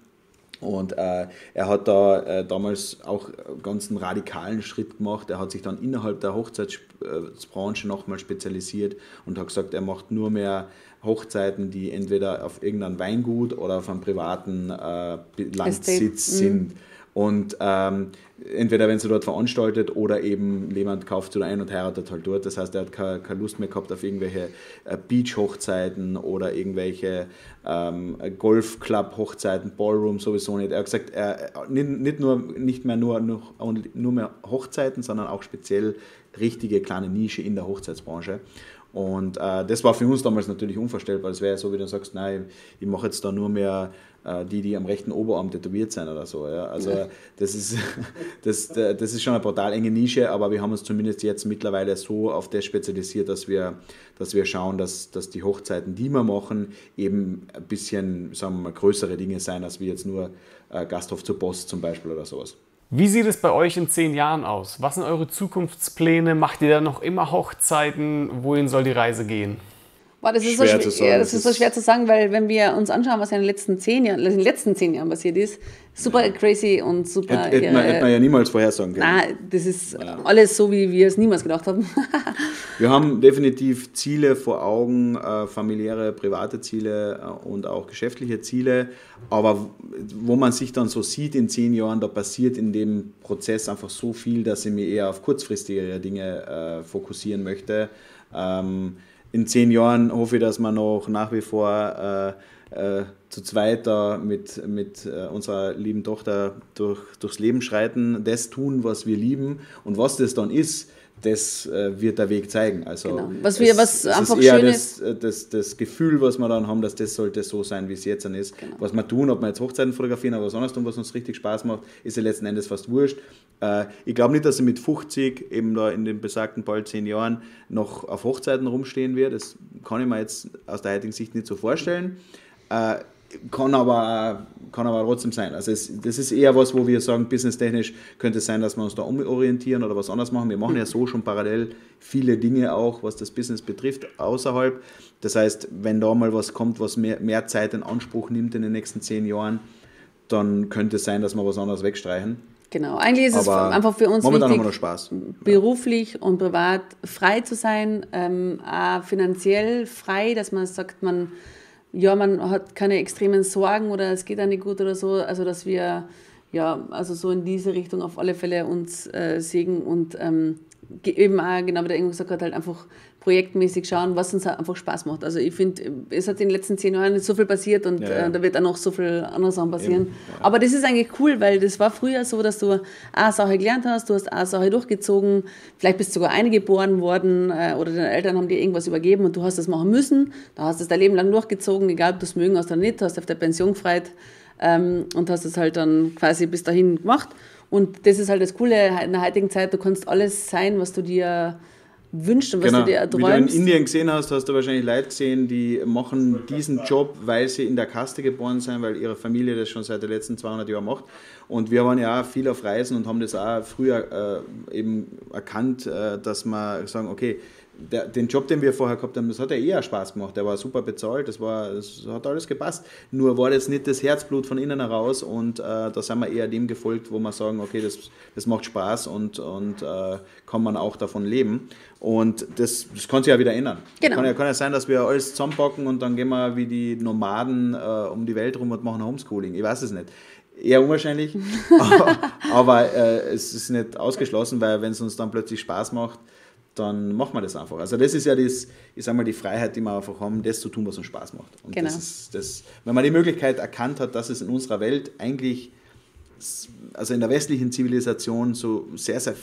Und äh, er hat da äh, damals auch ganz einen radikalen Schritt gemacht. Er hat sich dann innerhalb der Hochzeitsbranche nochmal spezialisiert und hat gesagt, er macht nur mehr Hochzeiten, die entweder auf irgendeinem Weingut oder auf einem privaten äh, Landsitz Estate. sind. Und ähm, entweder wenn sie dort veranstaltet oder eben jemand kauft sie da ein und heiratet halt dort. Das heißt, er hat keine, keine Lust mehr gehabt auf irgendwelche äh, Beach-Hochzeiten oder irgendwelche ähm, Golf-Club-Hochzeiten, Ballroom sowieso nicht. Er hat gesagt, er, nicht, nicht, nur, nicht mehr nur, nur, nur mehr Hochzeiten, sondern auch speziell richtige kleine Nische in der Hochzeitsbranche. Und äh, das war für uns damals natürlich unvorstellbar. Das wäre ja so, wie du sagst, nein, ich mache jetzt da nur mehr äh, die, die am rechten Oberarm tätowiert sind oder so. Ja. Also das, ist, das, das ist schon eine brutal enge Nische, aber wir haben uns zumindest jetzt mittlerweile so auf das spezialisiert, dass wir, dass wir schauen, dass, dass die Hochzeiten, die wir machen, eben ein bisschen sagen wir mal, größere Dinge sein, als wie jetzt nur äh, Gasthof zur Post zum Beispiel oder sowas. Wie sieht es bei euch in zehn Jahren aus? Was sind eure Zukunftspläne? Macht ihr da noch immer Hochzeiten? Wohin soll die Reise gehen? Boah, das, ist Schwer so schwer, zu sagen. ja, das ist so schwer zu sagen, weil wenn wir uns anschauen, was in den letzten zehn Jahren, in den letzten zehn Jahren passiert ist, super crazy und super. Hätte, hätte, man, irre. hätte man ja niemals vorhersagen können. Nein, das ist alles so, wie wir es niemals gedacht haben. Wir haben definitiv Ziele vor Augen, äh, familiäre, private Ziele äh, und auch geschäftliche Ziele. Aber wo man sich dann so sieht in zehn Jahren, da passiert in dem Prozess einfach so viel, dass ich mich eher auf kurzfristigere Dinge äh, fokussieren möchte. Ähm, in zehn Jahren hoffe ich, dass wir noch nach wie vor äh, äh, zu zweit da mit, mit äh, unserer lieben Tochter durch, durchs Leben schreiten, das tun, was wir lieben. Und was das dann ist, das äh, wird der Weg zeigen. Also genau. Was wir, was es einfach ist eher schön das, ist. äh, das, das Gefühl, was wir dann haben, dass das sollte so sein, wie es jetzt dann ist. Genau. Was wir tun, ob wir jetzt Hochzeiten fotografieren oder was anderes tun, was uns richtig Spaß macht, ist ja letzten Endes fast wurscht. Äh, ich glaube nicht, dass ich mit 50, eben da in den besagten bald zehn Jahren, noch auf Hochzeiten rumstehen werde. Das kann ich mir jetzt aus der heutigen Sicht nicht so vorstellen. Kann aber, kann aber trotzdem sein. Also es, das ist eher was, wo wir sagen, businesstechnisch könnte es sein, dass wir uns da umorientieren oder was anderes machen. Wir machen ja so schon parallel viele Dinge auch, was das Business betrifft, außerhalb. Das heißt, wenn da mal was kommt, was mehr, mehr Zeit in Anspruch nimmt in den nächsten zehn Jahren, dann könnte es sein, dass wir was anderes wegstreichen. Genau, eigentlich ist es Aber einfach für uns wichtig, Spaß. beruflich und privat frei zu sein, ähm, auch finanziell frei, dass man sagt, man, ja, man hat keine extremen Sorgen oder es geht einem nicht gut oder so, also dass wir ja, also so in diese Richtung auf alle Fälle uns äh, sägen und ähm, eben auch, genau wie der Ingo gesagt hat, halt einfach projektmäßig schauen, was uns einfach Spaß macht. Also ich finde, es hat in den letzten zehn Jahren nicht so viel passiert und Ja, ja. Äh, da wird auch noch so viel andere Sachen passieren. Eben, Aber das ist eigentlich cool, weil das war früher so, dass du eine Sache gelernt hast, du hast eine Sache durchgezogen, vielleicht bist du sogar eingeboren worden äh, oder deine Eltern haben dir irgendwas übergeben und du hast das machen müssen. Da hast du es dein Leben lang durchgezogen, egal ob du es mögen hast oder nicht, hast auf der Pension gefreut ähm, und hast es halt dann quasi bis dahin gemacht. Und das ist halt das Coole in der heutigen Zeit, du kannst alles sein, was du dir wünschst und was du dir Genau. Wie du in erträumst. Indien gesehen hast, hast du wahrscheinlich Leute gesehen, die machen diesen Job, weil sie in der Kaste geboren sind, weil ihre Familie das schon seit den letzten 200 Jahren macht. Und wir waren ja auch viel auf Reisen und haben das auch früher äh, eben erkannt, äh, dass wir sagen, okay, der, den Job, den wir vorher gehabt haben, das hat ja eher Spaß gemacht. Der war super bezahlt, das, war, das hat alles gepasst. Nur war das nicht das Herzblut von innen heraus und äh, da sind wir eher dem gefolgt, wo wir sagen, okay, das, das macht Spaß und, und äh, kann man auch davon leben. Und das, das kann sich ja wieder ändern. Genau. Kann, ja, kann ja sein, dass wir alles zusammenpacken und dann gehen wir wie die Nomaden äh, um die Welt rum und machen Homeschooling. Ich weiß es nicht. Eher unwahrscheinlich, aber, aber äh, es ist nicht ausgeschlossen, weil wenn es uns dann plötzlich Spaß macht, dann machen wir das einfach. Also das ist ja das, ich sag mal, die Freiheit, die wir einfach haben, das zu tun, was uns Spaß macht. Und Genau. das ist das, wenn man die Möglichkeit erkannt hat, dass es in unserer Welt eigentlich, also in der westlichen Zivilisation so sehr, sehr,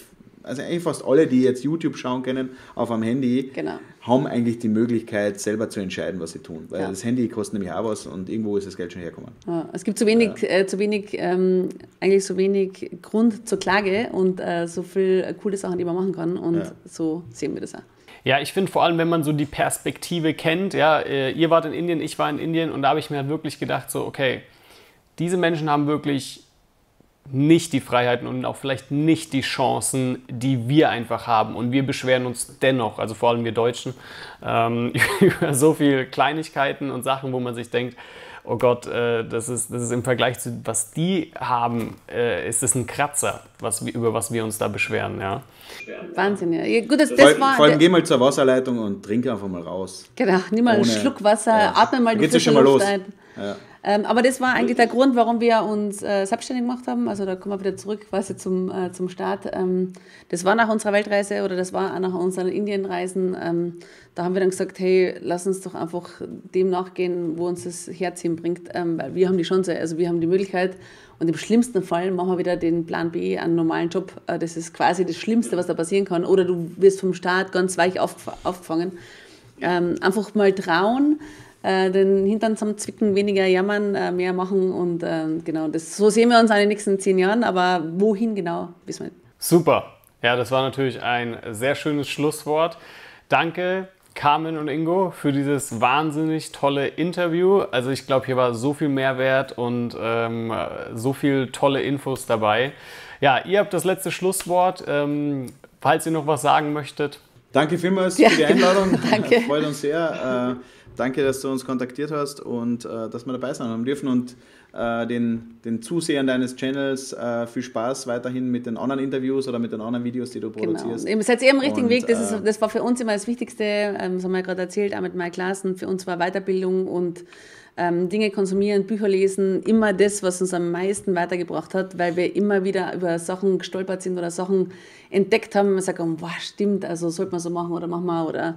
also eigentlich fast alle, die jetzt YouTube schauen können auf einem Handy, Genau. haben eigentlich die Möglichkeit, selber zu entscheiden, was sie tun. Weil Ja. das Handy kostet nämlich auch was und irgendwo ist das Geld schon hergekommen. Ja, es gibt zu wenig, äh, zu wenig, ähm, eigentlich so wenig Grund zur Klage und äh, so viel äh, coole Sachen, die man machen kann. Und Ja. so sehen wir das auch. Ja, ich finde vor allem, wenn man so die Perspektive kennt, ja, äh, ihr wart in Indien, ich war in Indien und da habe ich mir halt wirklich gedacht, so, okay, diese Menschen haben wirklich nicht die Freiheiten und auch vielleicht nicht die Chancen, die wir einfach haben. Und wir beschweren uns dennoch, also vor allem wir Deutschen, ähm, über so viele Kleinigkeiten und Sachen, wo man sich denkt, oh Gott, äh, das, ist, das ist im Vergleich zu was die haben, äh, ist es ein Kratzer, was, über was wir uns da beschweren. Ja. Wahnsinn, ja. gut, das, vor, das war. vor allem geh mal zur Wasserleitung und trink einfach mal raus. Genau, nimm mal einen Ohne- Schluck Wasser, Ja. atme mal Da die frische schon mal Luft los. ein. Ähm, aber das war eigentlich der Grund, warum wir uns äh, selbstständig gemacht haben. Also da kommen wir wieder zurück quasi zum, äh, zum Start. Ähm, das war nach unserer Weltreise oder das war nach unseren Indienreisen. Ähm, da haben wir dann gesagt, hey, lass uns doch einfach dem nachgehen, wo uns das Herz hinbringt. Ähm, weil wir haben die Chance, also wir haben die Möglichkeit. Und im schlimmsten Fall machen wir wieder den Plan B, einen normalen Job. Äh, das ist quasi das Schlimmste, was da passieren kann. Oder du wirst vom Start ganz weich aufgef- aufgefangen. Ähm, einfach mal trauen, äh, den Hintern zusammenzwicken, weniger jammern, äh, mehr machen und ähm, genau, das, so sehen wir uns in den nächsten zehn Jahren, aber wohin genau, wissen wir nicht. Super. Ja, das war natürlich ein sehr schönes Schlusswort. Danke, Carmen und Ingo, für dieses wahnsinnig tolle Interview. Also ich glaube, hier war so viel Mehrwert und ähm, so viel tolle Infos dabei. Ja, ihr habt das letzte Schlusswort. Ähm, falls ihr noch was sagen möchtet. Danke vielmals Ja, für die genau. Einladung. Danke. Freut uns sehr. Äh, danke, dass du uns kontaktiert hast und äh, dass wir dabei sein haben dürfen und äh, den, den Zusehern deines Channels äh, viel Spaß weiterhin mit den anderen Interviews oder mit den anderen Videos, die du Genau. produzierst. Ihr seid ihr am richtigen Und, Weg. Das, äh, ist, das war für uns immer das Wichtigste. Ähm, das haben wir gerade erzählt, auch mit Mike Larsen. Für uns war Weiterbildung und ähm, Dinge konsumieren, Bücher lesen, immer das, was uns am meisten weitergebracht hat, weil wir immer wieder über Sachen gestolpert sind oder Sachen entdeckt haben, man sagt, oh, wow, stimmt, also sollte man so machen oder machen wir oder mhm.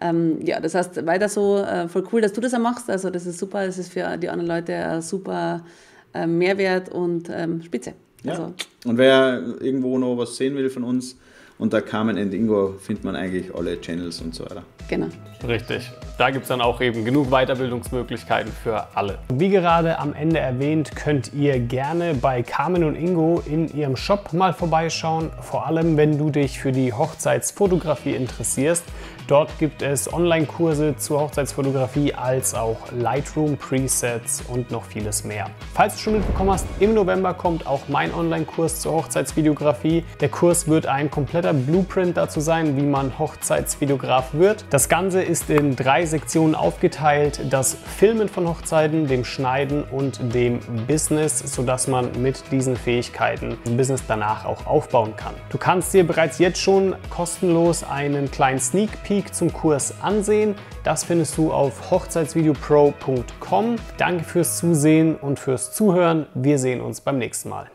ähm, ja, das heißt weiter so, äh, voll cool, dass du das auch machst, also das ist super, das ist für die anderen Leute ein super äh, Mehrwert und ähm, spitze. Ja. Also. Und wer irgendwo noch was sehen will von uns, unter Carmen and Ingo findet man eigentlich alle Channels und so weiter. Genau. Richtig. Da gibt es dann auch eben genug Weiterbildungsmöglichkeiten für alle. Wie gerade am Ende erwähnt, könnt ihr gerne bei Carmen und Ingo in ihrem Shop mal vorbeischauen. Vor allem, wenn du dich für die Hochzeitsfotografie interessierst. Dort gibt es Online-Kurse zur Hochzeitsfotografie als auch Lightroom-Presets und noch vieles mehr. Falls du schon mitbekommen hast, im November kommt auch mein Online-Kurs zur Hochzeitsvideografie. Der Kurs wird ein kompletter Blueprint dazu sein, wie man Hochzeitsvideograf wird. Das Ganze ist in drei Sektionen aufgeteilt. Das Filmen von Hochzeiten, dem Schneiden und dem Business, sodass man mit diesen Fähigkeiten ein Business danach auch aufbauen kann. Du kannst dir bereits jetzt schon kostenlos einen kleinen Sneak Peek Peek zum Kurs ansehen. Das findest du auf hochzeitsvideopro.com. Danke fürs Zusehen und fürs Zuhören. Wir sehen uns beim nächsten Mal.